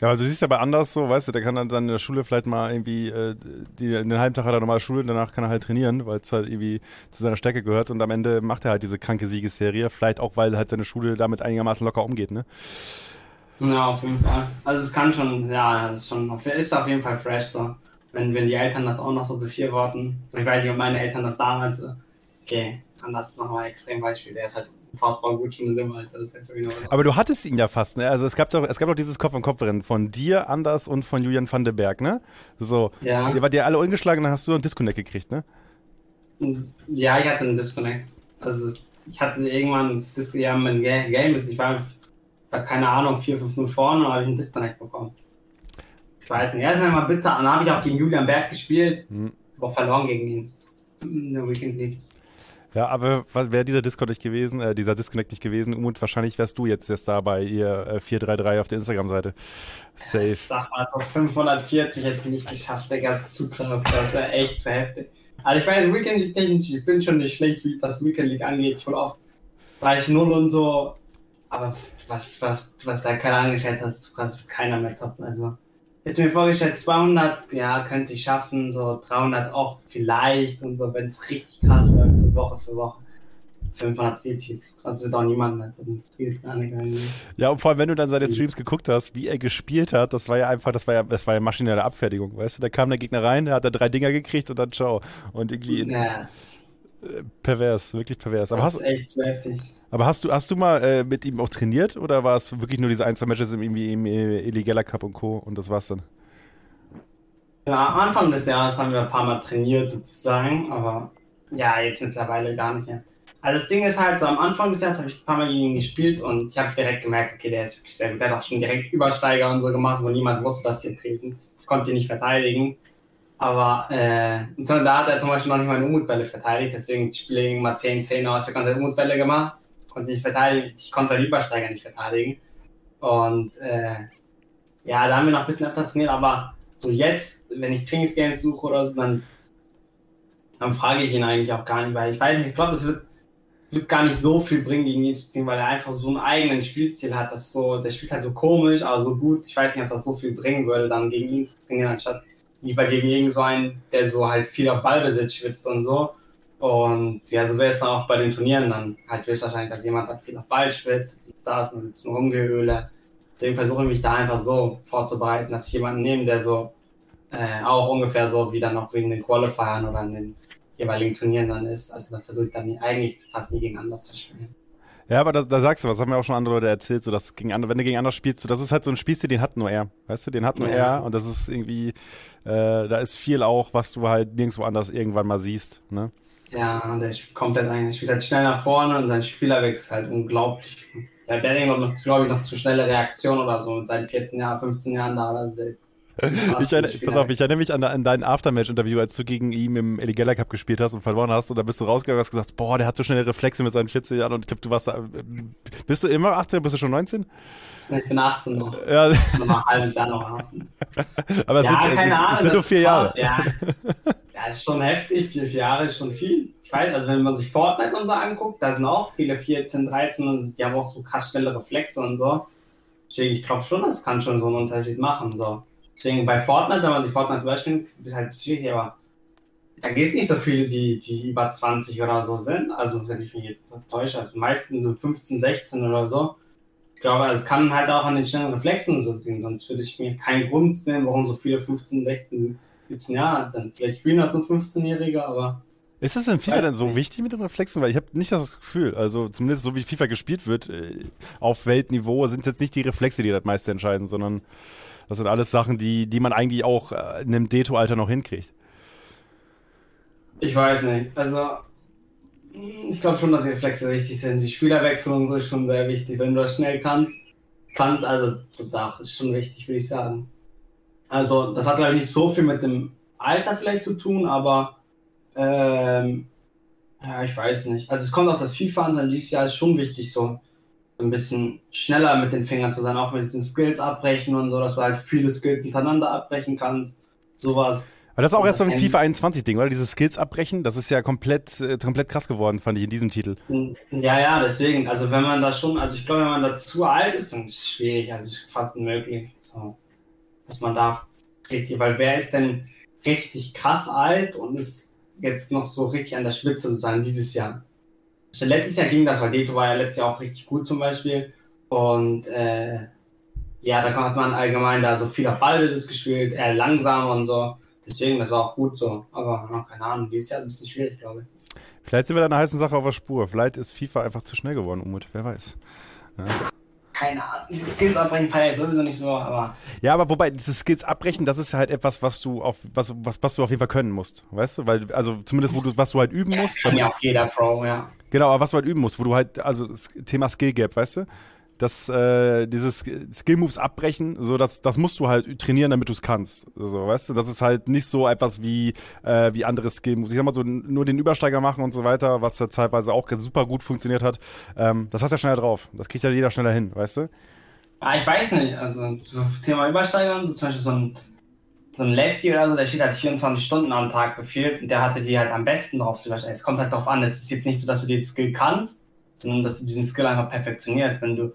Ja, also du siehst ja bei anders so, weißt du, der kann dann in der Schule vielleicht mal irgendwie, äh, die, in den halben Tag hat er normal Schule, danach kann er halt trainieren, weil es halt irgendwie zu seiner Stärke gehört und am Ende macht er halt diese kranke Siegesserie, vielleicht auch, weil halt seine Schule damit einigermaßen locker umgeht, ne? Ja, auf jeden Fall. Also es kann schon, ja, ist schon, ist auf jeden Fall fresh so wenn, wenn die Eltern das auch noch so befürworten. Ich weiß nicht, ob meine Eltern das damals, okay, anders ist nochmal ein Extrembeispiel, der ist halt unfassbar gut schon in dem Alter. Das halt genau Aber du hattest ihn ja fast, ne? Also es gab doch, es gab doch dieses Kopf-an-Kopf-Rennen von dir, Anders und von Julian van den Berg, ne? So. Ja. Ihr wart ja alle ungeschlagen, dann hast du einen Disconnect gekriegt, ne? Ja, ich hatte einen Disconnect. Also ich hatte irgendwann, ja, mein Game ist, ich war, war keine Ahnung, 4-5-0 vorne und habe ich einen Disconnect bekommen. Ich weiß nicht. Erstmal mal bitter. Dann habe ich auch gegen Julian Berg gespielt. Hm. Aber verloren gegen ihn. In der Weekend League. Ja, aber wäre dieser Discord nicht gewesen, äh, dieser Disconnect nicht gewesen, und wahrscheinlich wärst du jetzt jetzt da bei ihr äh, 433 auf der Instagram-Seite. Safe. Ich sag mal, so 540 hätte ich nicht geschafft, Digga, das ist zu krass, das wäre echt zu heftig. Also ich weiß, Weekend League technisch, ich bin schon nicht schlecht, was Weekend League angeht, ich hole oft 30-0 und so, aber was, was, was da keiner angestellt hat, ist zu krass, wird keiner mehr toppen, also hätte mir vorgestellt, 200, ja, könnte ich schaffen, so 300 auch vielleicht und so, wenn es richtig krass läuft, so Woche für Woche. 540 ist krass, wird auch niemand mehr das geht gar nicht. Ja, und vor allem, wenn du dann seine Streams geguckt hast, wie er gespielt hat, das war ja einfach, das war ja, das war ja maschinelle Abfertigung, weißt du? Da kam der Gegner rein, da hat er drei Dinger gekriegt und dann ciao. Und irgendwie. Yes. Äh, pervers, wirklich pervers. Aber das hast, ist echt zu heftig. Aber hast du, hast du mal äh, mit ihm auch trainiert oder war es wirklich nur diese ein, zwei Matches im, im, im Illegaler Cup und Co. und das war's dann? Ja, am Anfang des Jahres haben wir ein paar Mal trainiert sozusagen, aber ja, jetzt mittlerweile gar nicht mehr. Also das Ding ist halt, so am Anfang des Jahres habe ich ein paar Mal gegen ihn gespielt und ich habe direkt gemerkt, okay, der ist wirklich sehr gut. Der hat auch schon direkt Übersteiger und so gemacht, wo niemand wusste, dass die Presen. Ich konnte ihn nicht verteidigen. Aber äh, da hat er zum Beispiel noch nicht meine Umutbälle verteidigt, deswegen spiele ich mal 10, 10 aus, ich habe ganze Umutbälle gemacht konnte nicht verteidigen, ich konnte seinen Übersteiger nicht verteidigen. Und äh, ja, da haben wir noch ein bisschen öfter trainiert, aber so jetzt, wenn ich Trainingsgames suche oder so, dann, dann frage ich ihn eigentlich auch gar nicht, weil ich weiß nicht, ich glaube, das wird, wird gar nicht so viel bringen gegen ihn zu weil er einfach so einen eigenen Spielstil hat, das so, der spielt halt so komisch, aber so gut, ich weiß nicht, ob das so viel bringen würde, dann gegen ihn zu trainieren, anstatt lieber gegen irgend so einen, der so halt viel auf Ballbesitz schwitzt und so. Und ja, so wäre es auch bei den Turnieren dann halt höchstwahrscheinlich, dass jemand hat viel auf Ball schwitzt, da ist ein bisschen Rumgehöhle. Deswegen versuche ich mich da einfach so vorzubereiten, dass ich jemanden nehme, der so äh, auch ungefähr so wie dann noch wegen den Qualifiern oder in den jeweiligen Turnieren dann ist. Also da versuche ich dann eigentlich fast nie gegen anders zu spielen. Ja, aber da, da sagst du was, haben ja auch schon andere Leute erzählt, so dass gegen andere, wenn du gegen andere spielst, so, das ist halt so ein Spielstil, den hat nur er, weißt du, den hat nur ja. er und das ist irgendwie, äh, da ist viel auch, was du halt nirgendwo anders irgendwann mal siehst, ne? Ja, der spielt komplett eigentlich. Spielt halt schnell nach vorne und sein Spielerwechsel ist halt unglaublich. Der hat glaube ich, noch zu schnelle Reaktion oder so. Seit 14 Jahren, 15 Jahren da. Also ich erinnere, pass auf, ich erinnere mich an, an dein Aftermatch-Interview, als du gegen ihn im Eligella Cup gespielt hast und verloren hast. Und da bist du rausgegangen und hast gesagt, boah, der hat so schnelle Reflexe mit seinen 14 Jahren. Und ich glaube, du warst da. Bist du immer 18 bist du schon 19? Ich bin 18 noch. Ja. Noch ein halbes Jahr noch 18. Aber es ja, sind, keine es, Ahnung, es sind nur vier Jahre. Ja. Ja, ist schon heftig. Vier, vier Jahre ist schon viel. Ich weiß, also wenn man sich Fortnite und so anguckt, da sind auch viele 14, 13 und die haben auch so krass schnelle Reflexe und so. Deswegen, ich glaube schon, das kann schon so einen Unterschied machen. So. Deswegen bei Fortnite, wenn man sich Fortnite beispielt, ist halt schwierig, aber da gibt es nicht so viele, die, die über 20 oder so sind. Also, wenn ich mich jetzt täusche, also meistens so 15, 16 oder so. Ich glaube, es kann halt auch an den schnellen Reflexen so sehen, sonst würde ich mir keinen Grund sehen, warum so viele 15, 16, 17 Jahre alt sind. Vielleicht spielen das nur 15-Jährige, aber. Ist es in FIFA denn so wichtig mit den Reflexen? Weil ich habe nicht das Gefühl, also zumindest so wie FIFA gespielt wird, äh, auf Weltniveau sind es jetzt nicht die Reflexe, die das meiste entscheiden, sondern das sind alles Sachen, die, die man eigentlich auch äh, in einem Deto-Alter noch hinkriegt. Ich weiß nicht. Also, ich glaube schon, dass die Reflexe wichtig sind. Die Spielerwechslung so ist schon sehr wichtig. Wenn du das schnell kannst, kannst, also das ist schon wichtig, würde ich sagen. Also, das hat, glaube ich, nicht so viel mit dem Alter vielleicht zu tun, aber ähm, ja, ich weiß nicht. Also, es kommt auch das FIFA an, dann dieses Jahr ist schon wichtig, so ein bisschen schneller mit den Fingern zu sein, auch mit diesen Skills abbrechen und so, dass du halt viele Skills hintereinander abbrechen kannst. Sowas. Aber das ist auch jetzt so ein FIFA 21 Ding, oder? Dieses Skills abbrechen, das ist ja komplett, äh, komplett krass geworden, fand ich in diesem Titel. Ja, ja, deswegen. Also wenn man da schon, also ich glaube, wenn man da zu alt ist, dann ist es schwierig, also fast unmöglich. So, dass man da richtig, weil wer ist denn richtig krass alt und ist jetzt noch so richtig an der Spitze sozusagen dieses Jahr? Letztes Jahr ging das, weil Deto war ja letztes Jahr auch richtig gut zum Beispiel. Und äh, ja, da hat man allgemein da so viel auf Ballbesitz gespielt, eher langsam und so. Deswegen, das war auch gut so. Aber keine Ahnung, dieses Jahr ist ein bisschen schwierig, glaube ich. Vielleicht sind wir da eine heißen Sache auf der Spur. Vielleicht ist FIFA einfach zu schnell geworden, Umut. Wer weiß. Ja. Keine Ahnung. Diese Skills abbrechen feiere ich sowieso nicht so, aber. Ja, aber wobei, diese Skills abbrechen, das ist halt etwas, was du auf, was, was, was du auf jeden Fall können musst. Weißt du? Weil, also zumindest, wo du, was du halt üben ja, musst. Kann ja auch jeder Pro, ja. Genau, aber was du halt üben musst, wo du halt, also Thema Skill Gap, weißt du? das, äh, dieses Skill-Moves abbrechen, so das, das musst du halt trainieren, damit du es kannst. So, weißt du, das ist halt nicht so etwas wie, äh, wie andere Skill-Moves. Ich sag mal so, nur den Übersteiger machen und so weiter, was ja teilweise auch super gut funktioniert hat. Ähm, das hast du ja schneller drauf. Das kriegt ja jeder schneller hin, weißt du? Ja, ich weiß nicht. Also, so Thema Übersteigern, so zum Beispiel so ein, so ein Lefty oder so, der steht halt 24 Stunden am Tag gefühlt und der hatte die halt am besten drauf zu übersteigen. Es kommt halt darauf an, es ist jetzt nicht so, dass du den Skill kannst, sondern dass du diesen Skill einfach perfektionierst. Wenn du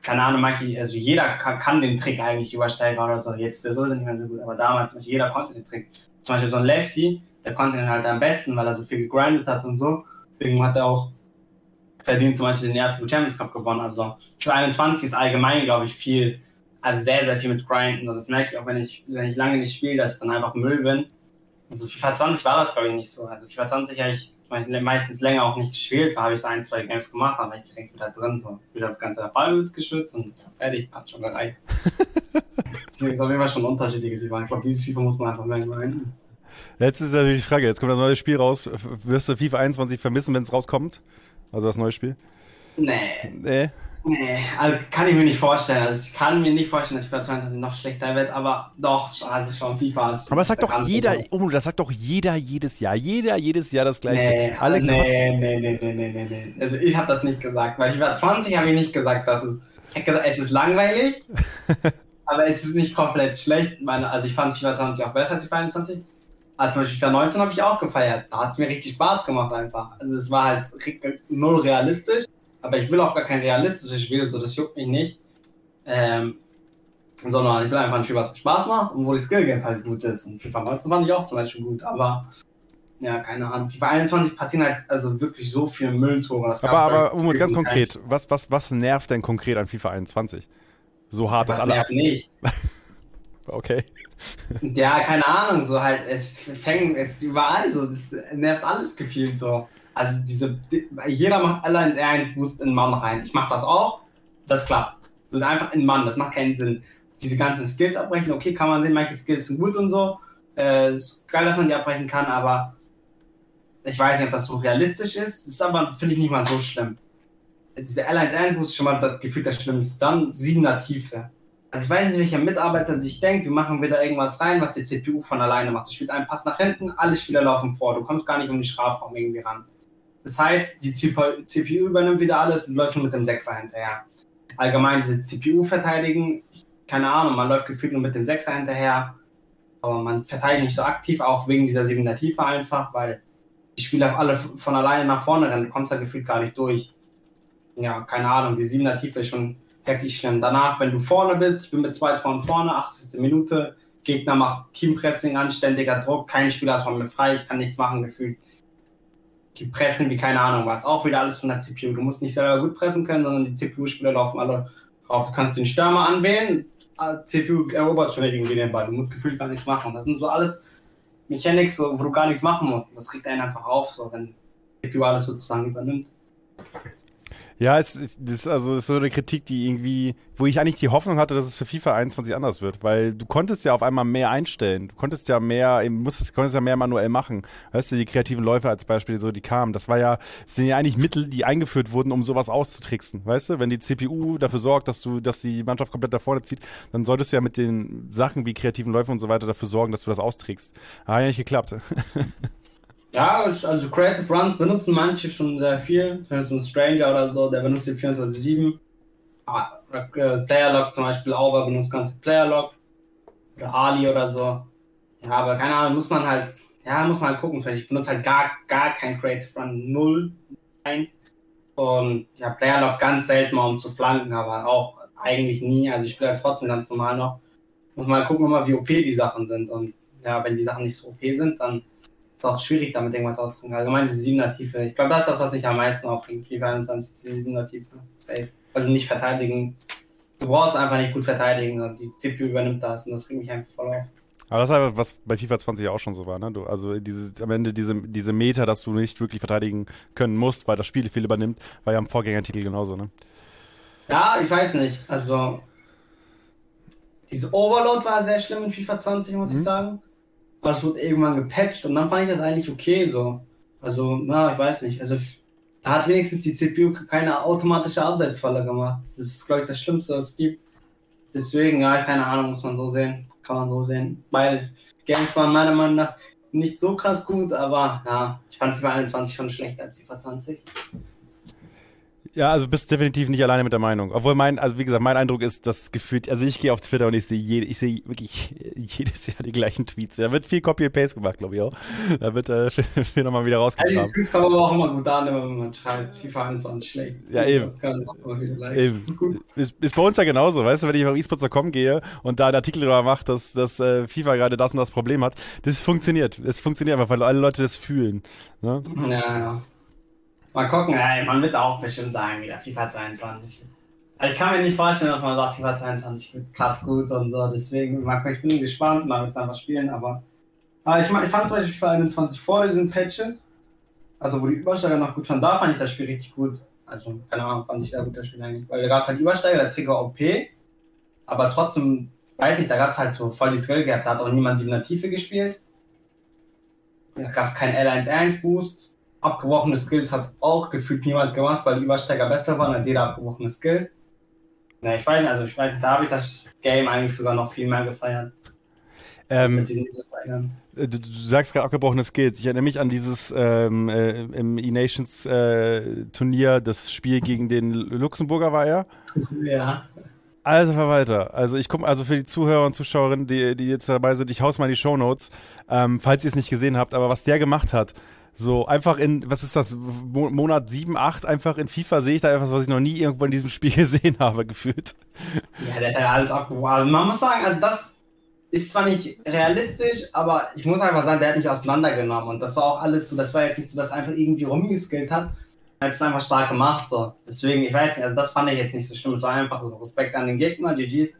keine Ahnung, manche, also jeder kann, kann, den Trick eigentlich übersteigen oder so. Jetzt der Soße nicht mehr so gut, aber damals jeder konnte den Trick. Zum Beispiel so ein Lefty, der konnte den halt am besten, weil er so viel gegrindet hat und so. Deswegen hat er auch verdient zum Beispiel den ersten Champions Cup gewonnen. Also für 21 ist allgemein, glaube ich, viel, also sehr, sehr viel mit Grinden. Und das merke ich auch, wenn ich, wenn ich lange nicht spiele, dass ich dann einfach Müll bin. Also FIFA 20 war das, glaube ich, nicht so. Also FIFA 20 habe ich meistens länger auch nicht gespielt, da habe ich so ein, zwei Games gemacht, aber ich direkt wieder drin, so wieder ganz der Ballbesitz geschützt und fertig, hat schon gereicht. Deswegen ist auf jeden Fall schon ein unterschiedliches FIFA. Ich glaube, dieses FIFA muss man einfach mehr grinden. Jetzt ist natürlich die Frage, jetzt kommt das neue Spiel raus. Wirst du FIFA 21 vermissen, wenn es rauskommt? Also das neue Spiel? Nee. Nee. Nee, also kann ich mir nicht vorstellen. Also ich kann mir nicht vorstellen, dass FIFA 22 noch schlechter wird, aber doch, also schon FIFA ist. Aber das sagt doch jeder, oh, das sagt doch jeder jedes Jahr. Jeder jedes Jahr das gleiche. Nee, Alle nee, nee, nee, nee, nee, nee, nee. Also ich habe das nicht gesagt, weil FIFA 20 habe ich nicht gesagt, dass es. Ich habe gesagt, es ist langweilig, aber es ist nicht komplett schlecht. Meine, also ich fand FIFA 20 auch besser als FIFA 21. Also zum Beispiel FIFA 19 habe ich auch gefeiert. Da hat es mir richtig Spaß gemacht einfach. Also es war halt null realistisch aber ich will auch gar kein realistisches Spiel, so das juckt mich nicht. Ähm, sondern ich will einfach ein Spiel, was mir Spaß macht und wo die Skill Game halt gut ist. Und FIFA 19 fand ich auch zum Beispiel gut, aber ja, keine Ahnung. FIFA 21 passieren halt also wirklich so viele Mülltore. aber aber um, ganz konkret, was, was, was nervt denn konkret an FIFA 21? So hart was dass alle. nervt nicht. okay. Ja, keine Ahnung, so halt, es fängt, es überall so, das nervt alles gefühlt so. Also diese, jeder macht allein R1 Boost in Mann rein. Ich mache das auch, das klappt. So einfach in Mann, das macht keinen Sinn. Diese ganzen Skills abbrechen, okay, kann man sehen, manche Skills sind gut und so. Äh, ist geil, dass man die abbrechen kann, aber ich weiß nicht, ob das so realistisch ist. Ist aber, finde ich, nicht mal so schlimm. Diese Airlines 1 Boost ist schon mal das Gefühl das Schlimmste. Dann 7er Tiefe. Also ich weiß nicht, welcher Mitarbeiter sich denkt, wir machen wieder irgendwas rein, was die CPU von alleine macht. Du spielst einen Pass nach hinten, alle Spieler laufen vor. Du kommst gar nicht um den Strafraum irgendwie ran. Das heißt, die CPU übernimmt wieder alles und läuft nur mit dem 6er hinterher. Allgemein diese CPU verteidigen, keine Ahnung, man läuft gefühlt nur mit dem 6er hinterher, aber man verteidigt nicht so aktiv, auch wegen dieser 7er Tiefe einfach, weil die Spieler alle von alleine nach vorne rennen, du da gefühlt gar nicht durch. Ja, keine Ahnung, die 7er Tiefe ist schon wirklich schlimm. Danach, wenn du vorne bist, ich bin mit zwei Toren vorne, 80. Minute, Gegner macht Teampressing, anständiger Druck, kein Spieler ist von mir frei, ich kann nichts machen, gefühlt. Die pressen wie keine Ahnung was. Auch wieder alles von der CPU. Du musst nicht selber gut pressen können, sondern die CPU-Spieler laufen alle drauf. Du kannst den Stürmer anwählen, äh, CPU erobert schon irgendwie den Ball. Du musst gefühlt gar nichts machen. Das sind so alles Mechanics, wo du gar nichts machen musst. Das kriegt einen einfach auf, so wenn CPU alles sozusagen übernimmt. Ja, es ist, das ist also das ist so eine Kritik, die irgendwie, wo ich eigentlich die Hoffnung hatte, dass es für FIFA 21 anders wird, weil du konntest ja auf einmal mehr einstellen. Du konntest ja mehr, musstest, konntest ja mehr manuell machen. Weißt du, die kreativen Läufe als Beispiel, so die kamen, das war ja, das sind ja eigentlich Mittel, die eingeführt wurden, um sowas auszutricksen. Weißt du, wenn die CPU dafür sorgt, dass du, dass die Mannschaft komplett da vorne zieht, dann solltest du ja mit den Sachen wie kreativen Läufen und so weiter dafür sorgen, dass du das austrickst. Hat ja nicht geklappt. Ja, also Creative Runs benutzen manche schon sehr viel. Zum Beispiel ein Stranger oder so, der benutzt die 24-7. Ah, äh, Playerlog zum Beispiel, Auber benutzt ganze Playerlog. Oder Ali oder so. Ja, aber keine Ahnung, muss man halt, ja, muss man halt gucken. Vielleicht ich benutze halt gar, gar kein Creative Run, null. Ein. Und ja, Playerlog ganz selten mal um zu flanken, aber auch eigentlich nie. Also ich spiele halt trotzdem ganz normal noch. Muss mal gucken, immer, wie OP die Sachen sind. Und ja, wenn die Sachen nicht so OP sind, dann ist auch schwierig, damit irgendwas auszutun. Allgemein diese 7er Tiefe. Ich glaube, das ist das, was mich am meisten aufregt. FIFA 21, diese 7er Tiefe. Safe. Weil du nicht verteidigen. Du brauchst einfach nicht gut verteidigen. Die CPU übernimmt das und das regt mich einfach voll auf. Aber das ist einfach, was bei FIFA 20 auch schon so war, ne? Du, also diese, am Ende diese, diese Meter, dass du nicht wirklich verteidigen können musst, weil das Spiel viel übernimmt, war ja im Vorgängertitel genauso, ne? Ja, ich weiß nicht. Also diese Overload war sehr schlimm in FIFA 20, muss mhm. ich sagen. Es wurde irgendwann gepatcht und dann fand ich das eigentlich okay so. Also, na, ich weiß nicht. Also, da hat wenigstens die CPU keine automatische Abseitsfalle gemacht. Das ist, glaube ich, das Schlimmste, was es gibt. Deswegen, ja, keine Ahnung, muss man so sehen. Kann man so sehen. Beide Games waren meiner Meinung nach nicht so krass gut, aber ja, ich fand FIFA 21 schon schlechter als FIFA 20. Ja, also bist definitiv nicht alleine mit der Meinung. Obwohl mein, also wie gesagt, mein Eindruck ist, dass gefühlt, also ich gehe auf Twitter und ich sehe jede, ich sehe wirklich jedes Jahr die gleichen Tweets. Da wird viel Copy and Paste gemacht, glaube ich auch. Da wird äh, viel nochmal wieder rausgekommen. Also die Tweets kommen aber auch immer gut an, wenn man schreibt, FIFA 21 schlägt. Ja, eben. Das kann auch wieder eben. Ist, gut. Ist, ist, bei uns ja genauso, weißt du, wenn ich auf esports.com gehe und da einen Artikel darüber mache, dass, dass äh, FIFA gerade das und das Problem hat, das funktioniert. Das funktioniert einfach, weil alle Leute das fühlen. Ne? Ja, ja. Mal gucken, ey, man wird auch bestimmt sagen, wieder FIFA 22. Also ich kann mir nicht vorstellen, dass man sagt, FIFA 22 wird krass gut und so, deswegen, ich bin gespannt, mal wird es einfach spielen, aber, aber ich, ich fand zum Beispiel FIFA 21 vor diesen Patches, also wo die Übersteiger noch gut waren, da fand ich das Spiel richtig gut. Also, keine Ahnung, fand ich sehr gut das Spiel eigentlich. Weil da gab es halt Übersteiger, der Trigger OP, aber trotzdem, weiß ich, da gab es halt so voll die Skill gehabt, da hat auch niemand 7er Tiefe gespielt. Da gab es keinen L1-R1 Boost abgebrochene Skills hat auch gefühlt niemand gemacht, weil die Übersteiger besser waren als jeder abgebrochene Skill. Na, ich weiß nicht, also ich weiß, da habe ich das Game eigentlich sogar noch viel mehr gefeiert. Ähm, du, du, sagst gerade abgebrochene Skills. Ich erinnere mich an dieses ähm, äh, im E-Nations äh, Turnier, das Spiel gegen den Luxemburger war ja. Ja. Also Verwalter, also ich komme also für die Zuhörer und Zuschauerinnen, die, die jetzt dabei sind, ich haus mal in die Shownotes, ähm, falls ihr es nicht gesehen habt, aber was der gemacht hat, so, einfach in, was ist das, Monat 7, 8, einfach in FIFA sehe ich da etwas, was ich noch nie irgendwo in diesem Spiel gesehen habe, gefühlt. Ja, der hat ja alles abgeworfen. Also man muss sagen, also das ist zwar nicht realistisch, aber ich muss einfach sagen, der hat mich auseinandergenommen und das war auch alles so, das war jetzt nicht so, dass er einfach irgendwie rumgeskillt hat. Er hat es einfach stark gemacht, so. Deswegen, ich weiß nicht, also das fand ich jetzt nicht so schlimm. Es war einfach so Respekt an den Gegner, GG's.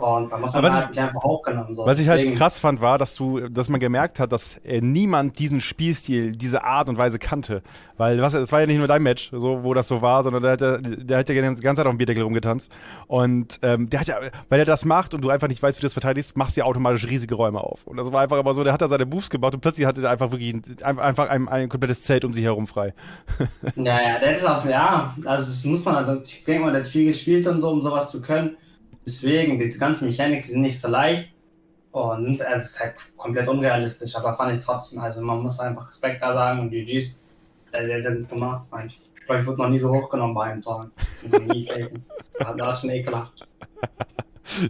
Und da muss man halt ich, einfach hochgenommen. So. Was ich halt krass fand, war, dass du, dass man gemerkt hat, dass äh, niemand diesen Spielstil, diese Art und Weise kannte. Weil was, es war ja nicht nur dein Match, so, wo das so war, sondern der hat ja, der hat ja die ganze Zeit auf dem Bierdeckel rumgetanzt. Und ähm, der hat ja, weil er das macht und du einfach nicht weißt, wie du das verteidigst, machst du ja automatisch riesige Räume auf. Und das war einfach immer so, der hat da seine Moves gemacht und plötzlich hatte er einfach wirklich ein, einfach ein, ein komplettes Zelt um sich herum frei. ja, ja, das ist auch, ja, also das muss man, also ich denke mal, der hat viel gespielt und so, um sowas zu können. Deswegen, diese ganzen Mechanics sind nicht so leicht und sind, also ist halt komplett unrealistisch, aber fand ich trotzdem, also man muss einfach Respekt da sagen und GG's, sehr, sehr, sehr gut gemacht. Ich glaube, ich wurde noch nie so hochgenommen bei einem Tor. Selten. Das ist schon ekelhaft.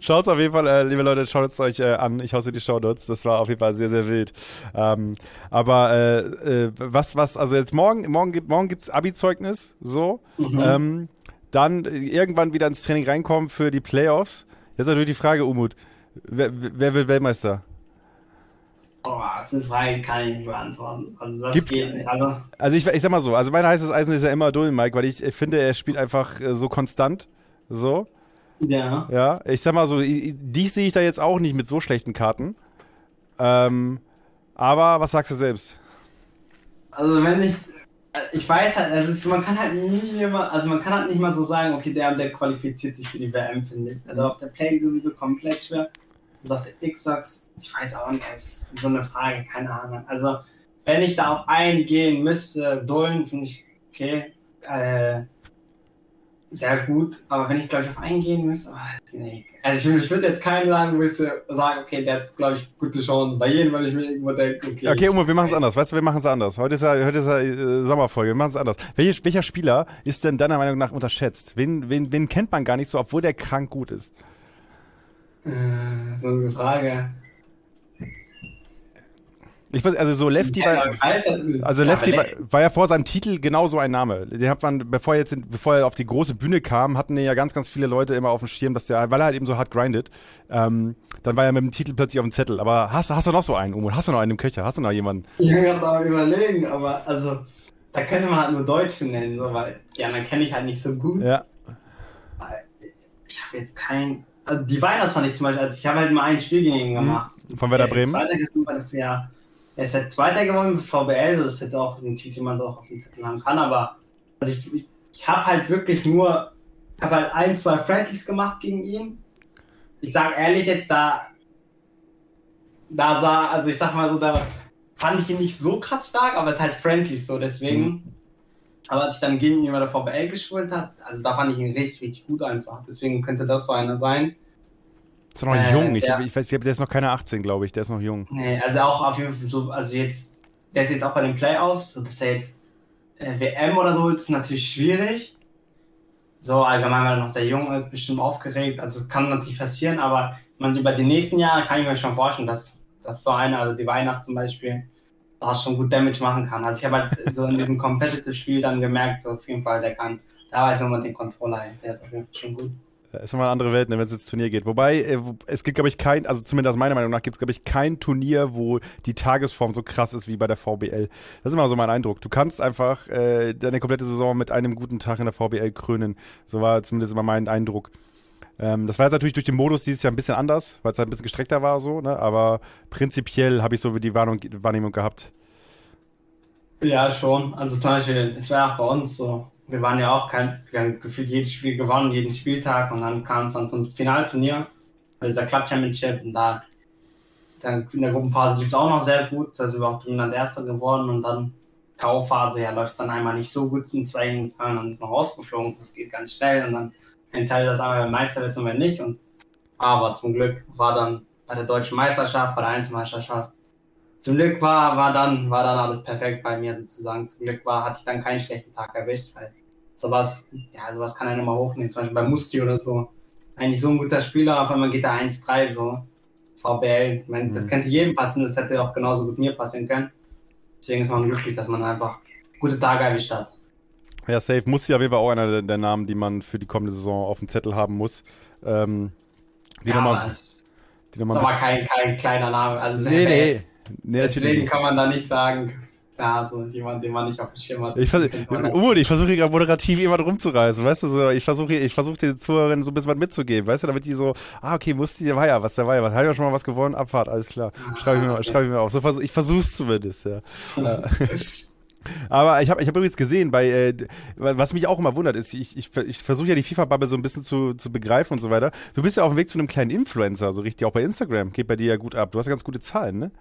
Schaut es auf jeden Fall, äh, liebe Leute, schaut es euch äh, an. Ich hausse die Shownotes. Das war auf jeden Fall sehr, sehr wild. Ähm, aber äh, äh was, was, also jetzt morgen, morgen, morgen gibt es Abi-Zeugnis, so. Mhm. Ähm, dann irgendwann wieder ins Training reinkommen für die Playoffs. Jetzt natürlich die Frage, Umut. Wer, wer wird Weltmeister? Boah, das ist eine Frage, die kann ich nicht beantworten. Also das Gibt, geht nicht. Also, also ich, ich sag mal so, also mein heißes Eisen ist ja immer Dullen, Mike, weil ich finde, er spielt einfach äh, so konstant. So. Ja. Ja, ich sag mal so, dies sehe ich da jetzt auch nicht mit so schlechten Karten. Ähm, aber was sagst du selbst? Also wenn ich, ich weiß halt, ist, man kann halt nie immer, also man kann halt nicht mal so sagen, okay, der der qualifiziert sich für die WM, finde ich. Also auf der Play sowieso komplett schwer. Und auf der Xbox, ich weiß auch nicht, ist so eine Frage, keine Ahnung. Also wenn ich da auf einen gehen müsste, Dullen finde ich okay. Äh, sehr gut, aber wenn ich, glaube ich, auf einen gehen müsste, oh, nee. Also ich, ich würde jetzt keinen sagen, müsste sagen, okay, der hat, glaube ich, gute Chancen. Bei jedem, weil ich mir irgendwo denke, okay. Okay, Umo, wir machen es anders. Weißt du, wir machen es anders. Heute ist ja, heute ist ja äh, Sommerfolge, wir machen es anders. Welche, welcher Spieler ist denn deiner Meinung nach unterschätzt? Wen, wen, wen kennt man gar nicht so, obwohl der krank gut ist? Äh, so eine Frage. Ich weiß, also so Lefty war, also Lefty war, war, ja vor seinem Titel genau so ein Name. Den hat man, bevor er jetzt, bevor er auf die große Bühne kam, hatten ja ganz, ganz viele Leute immer auf dem Schirm, dass der, weil er halt eben so hart grindet, ähm, dann war er mit dem Titel plötzlich auf dem Zettel. Aber hast, hast du noch so einen, Umut? Hast du noch einen im Köcher? Hast du noch jemanden? Ich kann gerade mal überlegen, aber also, da könnte man halt nur Deutsche nennen, so, weil die anderen kenne ich halt nicht so gut. Ja. Ich habe jetzt keinen, also die Weihnachts fand ich zum Beispiel, also ich habe halt mal ein Spiel gegen ihn gemacht. Von Werder Bremen? Ja. Er ist halt Zweiter geworden mit VBL, das ist jetzt auch ein Typ, den man so auch auf dem Zettel haben kann, aber also ich, ich, ich habe halt wirklich nur, habe halt ein, zwei Frankies gemacht gegen ihn. Ich sage ehrlich jetzt, da, da sah, also ich sag mal so, da fand ich ihn nicht so krass stark, aber es ist halt Frankies so, deswegen. Mhm. Aber als ich dann gegen ihn bei der VBL gespielt hat, also da fand ich ihn richtig, richtig gut einfach. Deswegen könnte das so einer sein. Ist noch äh, jung. Ich, der, ich weiß, der ist noch keine 18, glaube ich. Der ist noch jung. Nee, also auch auf jeden Fall so, also jetzt, der ist jetzt auch bei den Playoffs, so dass er jetzt äh, WM oder so ist natürlich schwierig. So allgemein, weil er noch sehr jung ist, bestimmt aufgeregt. Also kann natürlich passieren, aber man über die nächsten Jahre kann ich mir schon vorstellen, dass, dass so einer, also die Weihnachts zum Beispiel, da schon gut Damage machen kann. Also ich habe halt so in diesem Competitive-Spiel dann gemerkt, so auf jeden Fall, der kann, da weiß man den Controller, hält. der ist auf jeden Fall schon gut. Das ist immer eine andere Welt, ne, wenn es ins Turnier geht. Wobei, äh, es gibt, glaube ich, kein, also zumindest meiner Meinung nach, gibt es, glaube ich, kein Turnier, wo die Tagesform so krass ist wie bei der VBL. Das ist immer so mein Eindruck. Du kannst einfach äh, deine komplette Saison mit einem guten Tag in der VBL krönen. So war zumindest immer mein Eindruck. Ähm, das war jetzt natürlich durch den Modus dieses Jahr ein bisschen anders, weil es halt ein bisschen gestreckter war, so, ne? aber prinzipiell habe ich so die Warnung, Wahrnehmung gehabt. Ja, schon. Also zum Beispiel, das war auch bei uns so wir waren ja auch kein, wir haben gefühlt jedes Spiel gewonnen, jeden Spieltag und dann kam es dann zum Finalturnier, dieser Club Championship und da dann in der Gruppenphase lief es auch noch sehr gut, da sind wir auch dominant Erster geworden und dann K.O.-Phase, ja, läuft es dann einmal nicht so gut, sind zwei gegen und dann ist man rausgeflogen, das geht ganz schnell und dann entscheidet das einmal, wer Meister wird und wer nicht und aber zum Glück war dann bei der deutschen Meisterschaft, bei der Einzelmeisterschaft zum Glück war, war, dann, war dann alles perfekt bei mir sozusagen. Zum Glück war, hatte ich dann keinen schlechten Tag erwischt, weil sowas, ja, sowas kann einer mal hochnehmen. Zum Beispiel bei Musti oder so. Eigentlich so ein guter Spieler, auf einmal geht er 1-3 so. VBL, ich meine, mhm. das könnte jedem passen, das hätte auch genauso gut mir passieren können. Deswegen ist man glücklich, dass man einfach gute Tage erwischt hat. Ja, safe. Musti auf jeden Fall auch einer der, der, Namen, die man für die kommende Saison auf dem Zettel haben muss. Ähm, die ja, nochmal. Das ist aber kein, kein kleiner Name. Also, nee, nee. Nee, Deswegen kann man da nicht sagen, klar, so jemand, den man nicht auf dem Schirm hat. Ich, vers uh, ich versuche gerade moderativ jemand rumzureißen, weißt du, so, ich versuche ich versuch den Zuhörern so ein bisschen was mitzugeben, weißt du, damit die so, ah, okay, musste, der war ja was, der war ja was, hat ja schon mal was gewonnen, Abfahrt, alles klar, schreibe ich, mir, okay. schreib ich mir auf. So, ich versuche es zumindest, ja. Aber ich habe ich hab übrigens gesehen, bei, äh, was mich auch immer wundert, ist, ich, ich, ich versuche ja die FIFA-Bubble so ein bisschen zu, zu begreifen und so weiter. Du bist ja auf dem Weg zu einem kleinen Influencer, so richtig, auch bei Instagram. Geht bei dir ja gut ab. Du hast ja ganz gute Zahlen, ne?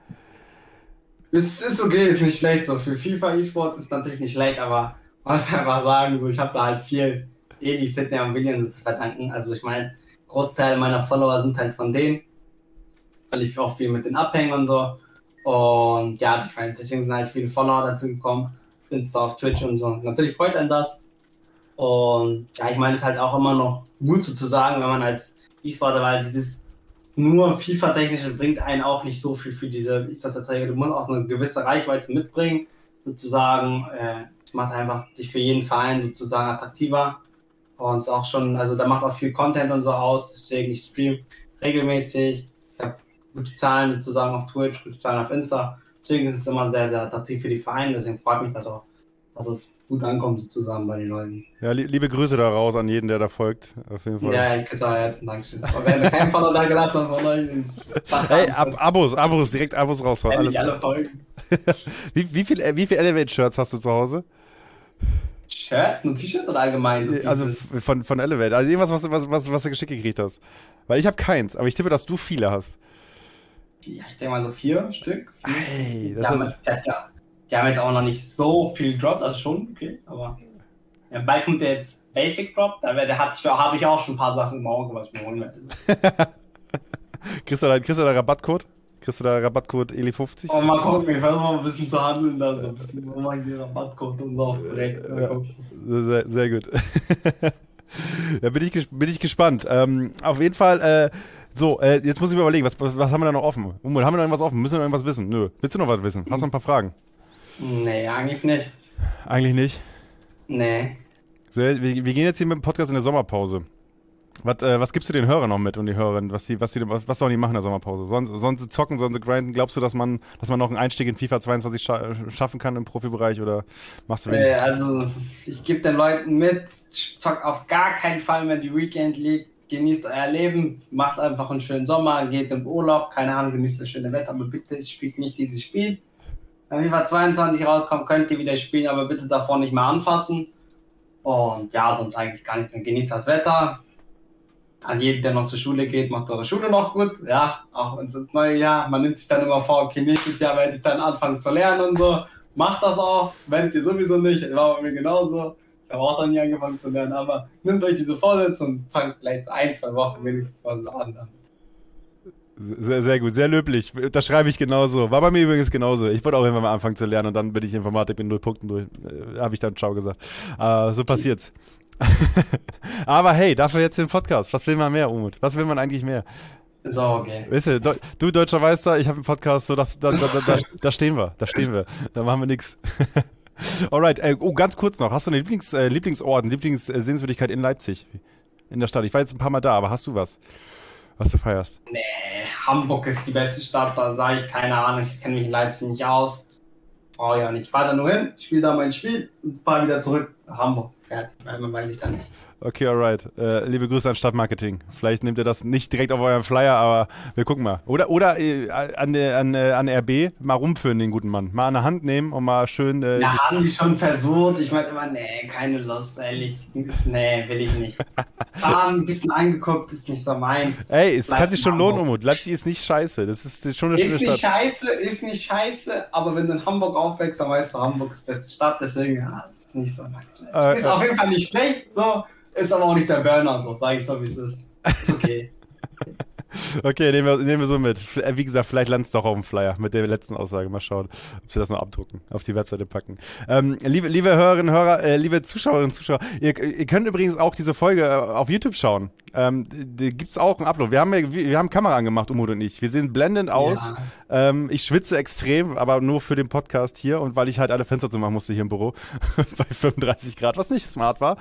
Es ist okay, ist nicht schlecht. So für FIFA E-Sports ist natürlich nicht schlecht, aber man muss einfach sagen, so ich habe da halt viel Eli, Sidney und William so zu verdanken. Also ich meine, Großteil meiner Follower sind halt von denen, weil ich auch viel mit denen abhänge und so. Und ja, ich meine, deswegen sind halt viele Follower dazu gekommen. Insta auf Twitch und so. Natürlich freut einen das. Und ja, ich meine, es ist halt auch immer noch gut sozusagen, wenn man als E-Sporter, weil dieses nur FIFA-technisch bringt einen auch nicht so viel für diese Lizenverträge. Du musst auch so eine gewisse Reichweite mitbringen, sozusagen. Äh, macht einfach dich für jeden Verein sozusagen attraktiver. Und es auch schon, also da macht auch viel Content und so aus, deswegen ich stream regelmäßig. gute Zahlen sozusagen auf Twitch, gute Zahlen auf Insta. Deswegen ist es immer sehr, sehr attraktiv für die Vereine. Deswegen freut mich das auch, dass es gut ankommt sozusagen bei den Leuten. Ja, liebe Grüße da raus an jeden, der da folgt. Auf jeden Fall. Ja, ich küsse euer Herzen, Dankeschön. Aber wenn keinen Follow da gelassen habt von euch, Hey, Ab Abos, Abos, direkt Abos raushauen. Alles. alle folgen. wie, wie viele wie viel Elevate-Shirts hast du zu Hause? Shirts? Nur T-Shirts oder allgemein? So also von, von Elevate. Also irgendwas, was, was, was, was du geschickt gekriegt hast. Weil ich habe keins, aber ich tippe, dass du viele hast. Ja, ich denke mal so vier Stück. Vier. Hey, das die, haben, die, die, haben, jetzt auch noch nicht so viel gedroppt, also schon, okay, aber ja, bald kommt der jetzt Basic Drop, da, hat, habe ich auch schon ein paar Sachen im Auge, was ich mir holen werde. kriegst, du da, kriegst du da Rabattcode? Kriegst du da Rabattcode ELI50? Oh, mal gucken, ich versuche mal ein bisschen zu handeln, da so ein bisschen, man den Rabattcode und so direkt. Ja, sehr, sehr gut. da bin ich, bin ich gespannt. Ähm, auf jeden Fall, äh, so, äh, jetzt muss ich mir überlegen, was, was haben wir da noch offen? Umut, haben wir da irgendwas offen? Müssen wir noch irgendwas wissen? Nö. Willst du noch was wissen? Hast du noch ein paar Fragen? Nee, eigentlich nicht. Eigentlich nicht? Nee. So, wir, wir gehen jetzt hier mit dem Podcast in der Sommerpause. Was, äh, was gibst du den Hörern noch mit und die Hörerinnen? Was, die, was, die, was, was sollen die machen in der Sommerpause? Sollen, sollen sie zocken, sollen sie grinden? Glaubst du, dass man, dass man noch einen Einstieg in FIFA 22 scha schaffen kann im Profibereich oder machst du wenig? Äh, also, ich gebe den Leuten mit, zock auf gar keinen Fall mehr die Weekend League. Genießt euer Leben, macht einfach einen schönen Sommer, geht im Urlaub, keine Ahnung, genießt das schöne Wetter, aber bitte spielt nicht dieses Spiel. Wenn FIFA 22 rauskommt, könnt ihr wieder spielen, aber bitte davor nicht mehr anfassen. Und ja, sonst eigentlich gar nicht mehr. Genießt das Wetter, an jeden, der noch zur Schule geht, macht eure Schule noch gut. Ja, auch ins neue Jahr. Man nimmt sich dann immer vor, okay, nächstes Jahr werde ich dann anfangen zu lernen und so. Macht das auch, werdet ihr sowieso nicht. War bei mir genauso. Ich habe auch dann nie angefangen zu lernen, aber nehmt euch diese Vorsätze und fangt vielleicht ein, zwei Wochen wenigstens mal an. Sehr, sehr gut, sehr löblich. Das schreibe ich genauso. War bei mir übrigens genauso. Ich wollte auch irgendwann mal anfangen zu lernen und dann bin ich Informatik mit null Punkten durch. Äh, Habe ich dann Ciao gesagt. Äh, so passiert's. Aber hey, dafür jetzt den Podcast. Was will man mehr, Umut? Was will man eigentlich mehr? Okay. Weißt du, du deutscher Meister, ich habe einen Podcast, so das, da, da, da, da, stehen wir, da stehen wir. Da machen wir nichts. Alright, äh, oh, ganz kurz noch. Hast du eine Lieblings, äh, Lieblingsort, eine Lieblingssehenswürdigkeit in Leipzig? In der Stadt. Ich war jetzt ein paar Mal da, aber hast du was, was du feierst? Nee, Hamburg ist die beste Stadt, da sage ich keine Ahnung. Ich kenne mich in Leipzig nicht aus. Brauche ja nicht. Ich fahre da nur hin, spiele da mein Spiel und fahre wieder zurück nach Hamburg fertig, man weiß ich dann nicht. Okay, alright. Äh, liebe Grüße an Stadtmarketing. Vielleicht nehmt ihr das nicht direkt auf euren Flyer, aber wir gucken mal. Oder, oder äh, an, der, an, äh, an RB mal rumführen, den guten Mann. Mal an der Hand nehmen und mal schön. Äh, ja, haben die schon versucht. Ich meinte immer, nee, keine Lust, ehrlich. Nee, will ich nicht. War ein bisschen angeguckt, ist nicht so meins. Ey, es Bleib kann sich schon lohnen, Umut. Leipzig ist nicht scheiße. Das ist schon eine schöne Stadt. Ist nicht scheiße, ist nicht scheiße, aber wenn du in Hamburg aufwächst, dann weißt du, Hamburg ist beste Stadt. Deswegen, ja, das ist nicht so meins. Äh, ist auf jeden Fall nicht schlecht, so. Ist aber auch nicht der Burner, so sage ich so, wie es ist. Ist okay. okay, nehmen wir, nehmen wir so mit. Äh, wie gesagt, vielleicht landet es doch auf dem Flyer mit der letzten Aussage. Mal schauen, ob sie das noch abdrucken, auf die Webseite packen. Ähm, liebe, liebe Hörerinnen, Hörer, äh, liebe Zuschauerinnen und Zuschauer, ihr, ihr, könnt übrigens auch diese Folge äh, auf YouTube schauen. Ähm, gibt es auch einen Upload. Wir haben, ja, wir, wir haben Kamera angemacht, Umut und ich. Wir sehen blendend aus. Ja. Ähm, ich schwitze extrem, aber nur für den Podcast hier und weil ich halt alle Fenster zu machen musste hier im Büro bei 35 Grad, was nicht smart war.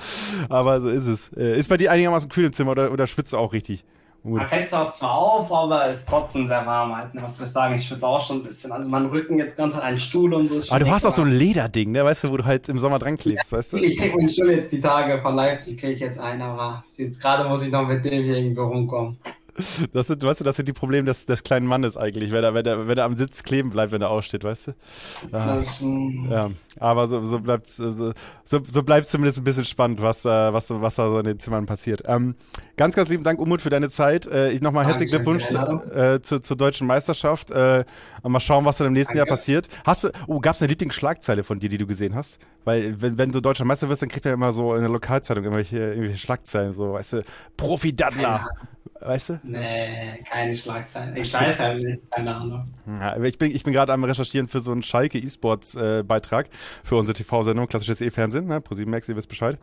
Aber so ist es. Äh, ist bei dir einigermaßen kühl im Zimmer oder, oder schwitzt du auch richtig? Man fällt es zwar auf, aber es ist trotzdem sehr warm halt. Ne? Was soll ich sagen? Ich schwitze auch schon ein bisschen. Also mein Rücken jetzt ganz an einen Stuhl und so. Ist aber du hast auch so ein Lederding, ne? Weißt du, wo du halt im Sommer dran klebst, ja, weißt du? Ich krieg mir schon jetzt die Tage von Leipzig, kriege ich jetzt einen, aber jetzt gerade muss ich noch mit dem hier irgendwo rumkommen. Das sind, weißt du, das sind die Probleme des, des kleinen Mannes eigentlich, wenn er, wenn, er, wenn er am Sitz kleben bleibt, wenn er aufsteht, weißt du? Ah, ja, aber so, so bleibt so, so, so bleibt zumindest ein bisschen spannend, was, äh, was, was da so in den Zimmern passiert. Ähm, ganz, ganz lieben Dank, Umut, für deine Zeit. Äh, ich nochmal herzlichen Glückwunsch äh, zur, zur deutschen Meisterschaft. Äh, mal schauen, was dann im nächsten Danke. Jahr passiert. Hast du, oh, gab es eine Lieblingsschlagzeile von dir, die du gesehen hast? Weil, wenn, wenn du deutscher Meister wirst, dann kriegt er immer so in der Lokalzeitung irgendwelche, irgendwelche Schlagzeilen, so, weißt du, Profi-Daddler. Weißt du? Nee, keine Schlagzeilen. Ich weiß halt nicht, keine Ahnung. Ja, ich bin, ich bin gerade am Recherchieren für so einen Schalke E-Sports-Beitrag äh, für unsere TV-Sendung, klassisches E-Fernsehen, ne? ProSieben Max, ihr wisst Bescheid.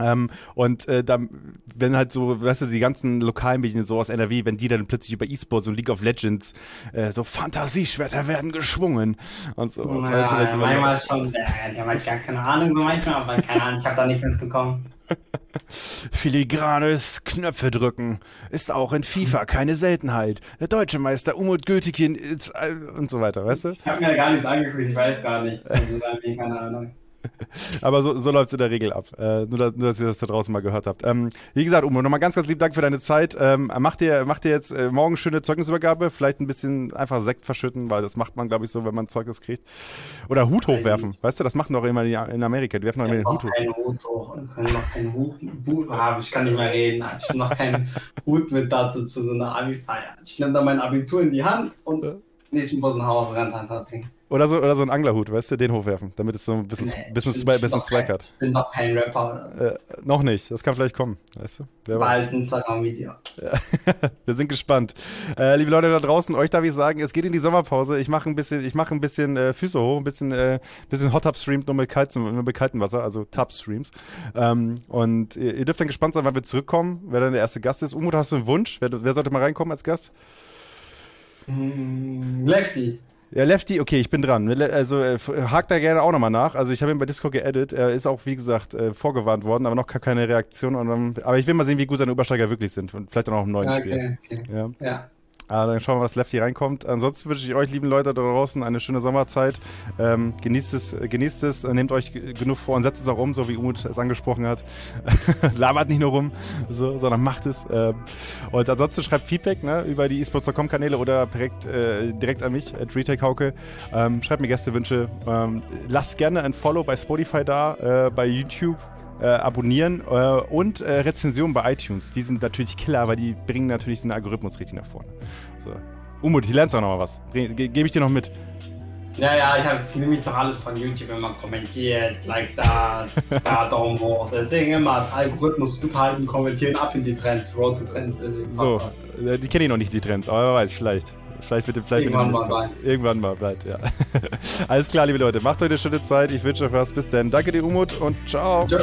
Ähm, und äh, dann, wenn halt so, weißt du, die ganzen lokalen Medien so aus NRW, wenn die dann plötzlich über E-Sports und League of Legends äh, so Fantasieschwerter werden geschwungen und so. Ja, weißt du, ja, manchmal schon, äh, die haben halt gar keine Ahnung so manchmal, aber keine Ahnung, ich habe da nichts mitbekommen. Filigranes Knöpfe drücken ist auch in FIFA keine Seltenheit. Der deutsche Meister Umut Gültikin äh, und so weiter, weißt du? Ich habe mir gar nichts angeguckt, ich weiß gar nichts. Also, keine Ahnung. Aber so, so läuft es in der Regel ab. Äh, nur, dass, nur, dass ihr das da draußen mal gehört habt. Ähm, wie gesagt, Umo, nochmal ganz, ganz lieben Dank für deine Zeit. Ähm, macht ihr, macht ihr jetzt äh, morgen schöne Zeugnisübergabe? Vielleicht ein bisschen einfach Sekt verschütten, weil das macht man, glaube ich, so, wenn man Zeugnis kriegt. Oder Hut hochwerfen. Weißt du, das machen doch immer die in Amerika. Die werfen doch immer den Hut hoch. Keinen Hut hoch. Können noch keinen Hut, Hut haben. Ich kann nicht mehr reden. Ich habe noch keinen Hut mit dazu zu so einer Abi-Feier. Ich nehme da mein Abitur in die Hand und nächsten Bosenhauer. Ganz einfaches Ding. Oder so, oder so ein Anglerhut, weißt du, den hochwerfen, damit es so ein bisschen, nee, bisschen, bisschen, bisschen Swag hat. Ich bin noch kein Rapper. Äh, noch nicht, das kann vielleicht kommen, weißt du. Wer Bald Instagram-Video. Ja. Wir sind gespannt. Äh, liebe Leute da draußen, euch darf ich sagen, es geht in die Sommerpause. Ich mache ein bisschen, ich mache ein bisschen äh, Füße hoch, ein bisschen, äh, bisschen Hot Tub streamt nur mit, kaltem, nur mit kaltem Wasser, also Tub Streams. Ähm, und ihr, ihr, dürft dann gespannt sein, wann wir zurückkommen, wer dann der erste Gast ist. Umut, hast du einen Wunsch? Wer, wer sollte mal reinkommen als Gast? Mm, Lefty. Ja, Lefty, okay, ich bin dran. Also äh, hakt da gerne auch nochmal nach. Also ich habe ihn bei Discord geedit. Er ist auch, wie gesagt, äh, vorgewarnt worden, aber noch keine Reaktion. Dann, aber ich will mal sehen, wie gut seine Übersteiger wirklich sind. Und vielleicht dann auch im neuen okay, Spiel. Okay. Ja. ja. Ah, dann schauen wir, was Lefty reinkommt. Ansonsten wünsche ich euch, lieben Leute da draußen, eine schöne Sommerzeit. Ähm, genießt es, genießt es, nehmt euch genug vor und setzt es auch um, so wie Umut es angesprochen hat. Labert nicht nur rum, so, sondern macht es. Ähm, und ansonsten schreibt Feedback ne, über die esports.com Kanäle oder direkt, äh, direkt an mich, at Retake Hauke. Ähm, schreibt mir Gästewünsche. Ähm, lasst gerne ein Follow bei Spotify da, äh, bei YouTube äh, abonnieren äh, und äh, Rezensionen bei iTunes. Die sind natürlich killer, weil die bringen natürlich den Algorithmus richtig nach vorne. So. Umut, ich lernst auch noch mal was. Ge Gebe ich dir noch mit. Ja, ja, ich, hab, nehme doch alles von YouTube, wenn man kommentiert, like da, da, Daumen hoch. Deswegen immer Algorithmus gut halten, kommentieren, ab in die Trends, Road to Trends. So, äh, die kenne ich noch nicht, die Trends, aber wer weiß, vielleicht. Vielleicht wird, vielleicht irgendwann mal bald. Irgendwann mal bald, ja. Alles klar, liebe Leute, macht euch eine schöne Zeit. Ich wünsche euch was. Bis dann. Danke dir, Umut, und ciao. ciao.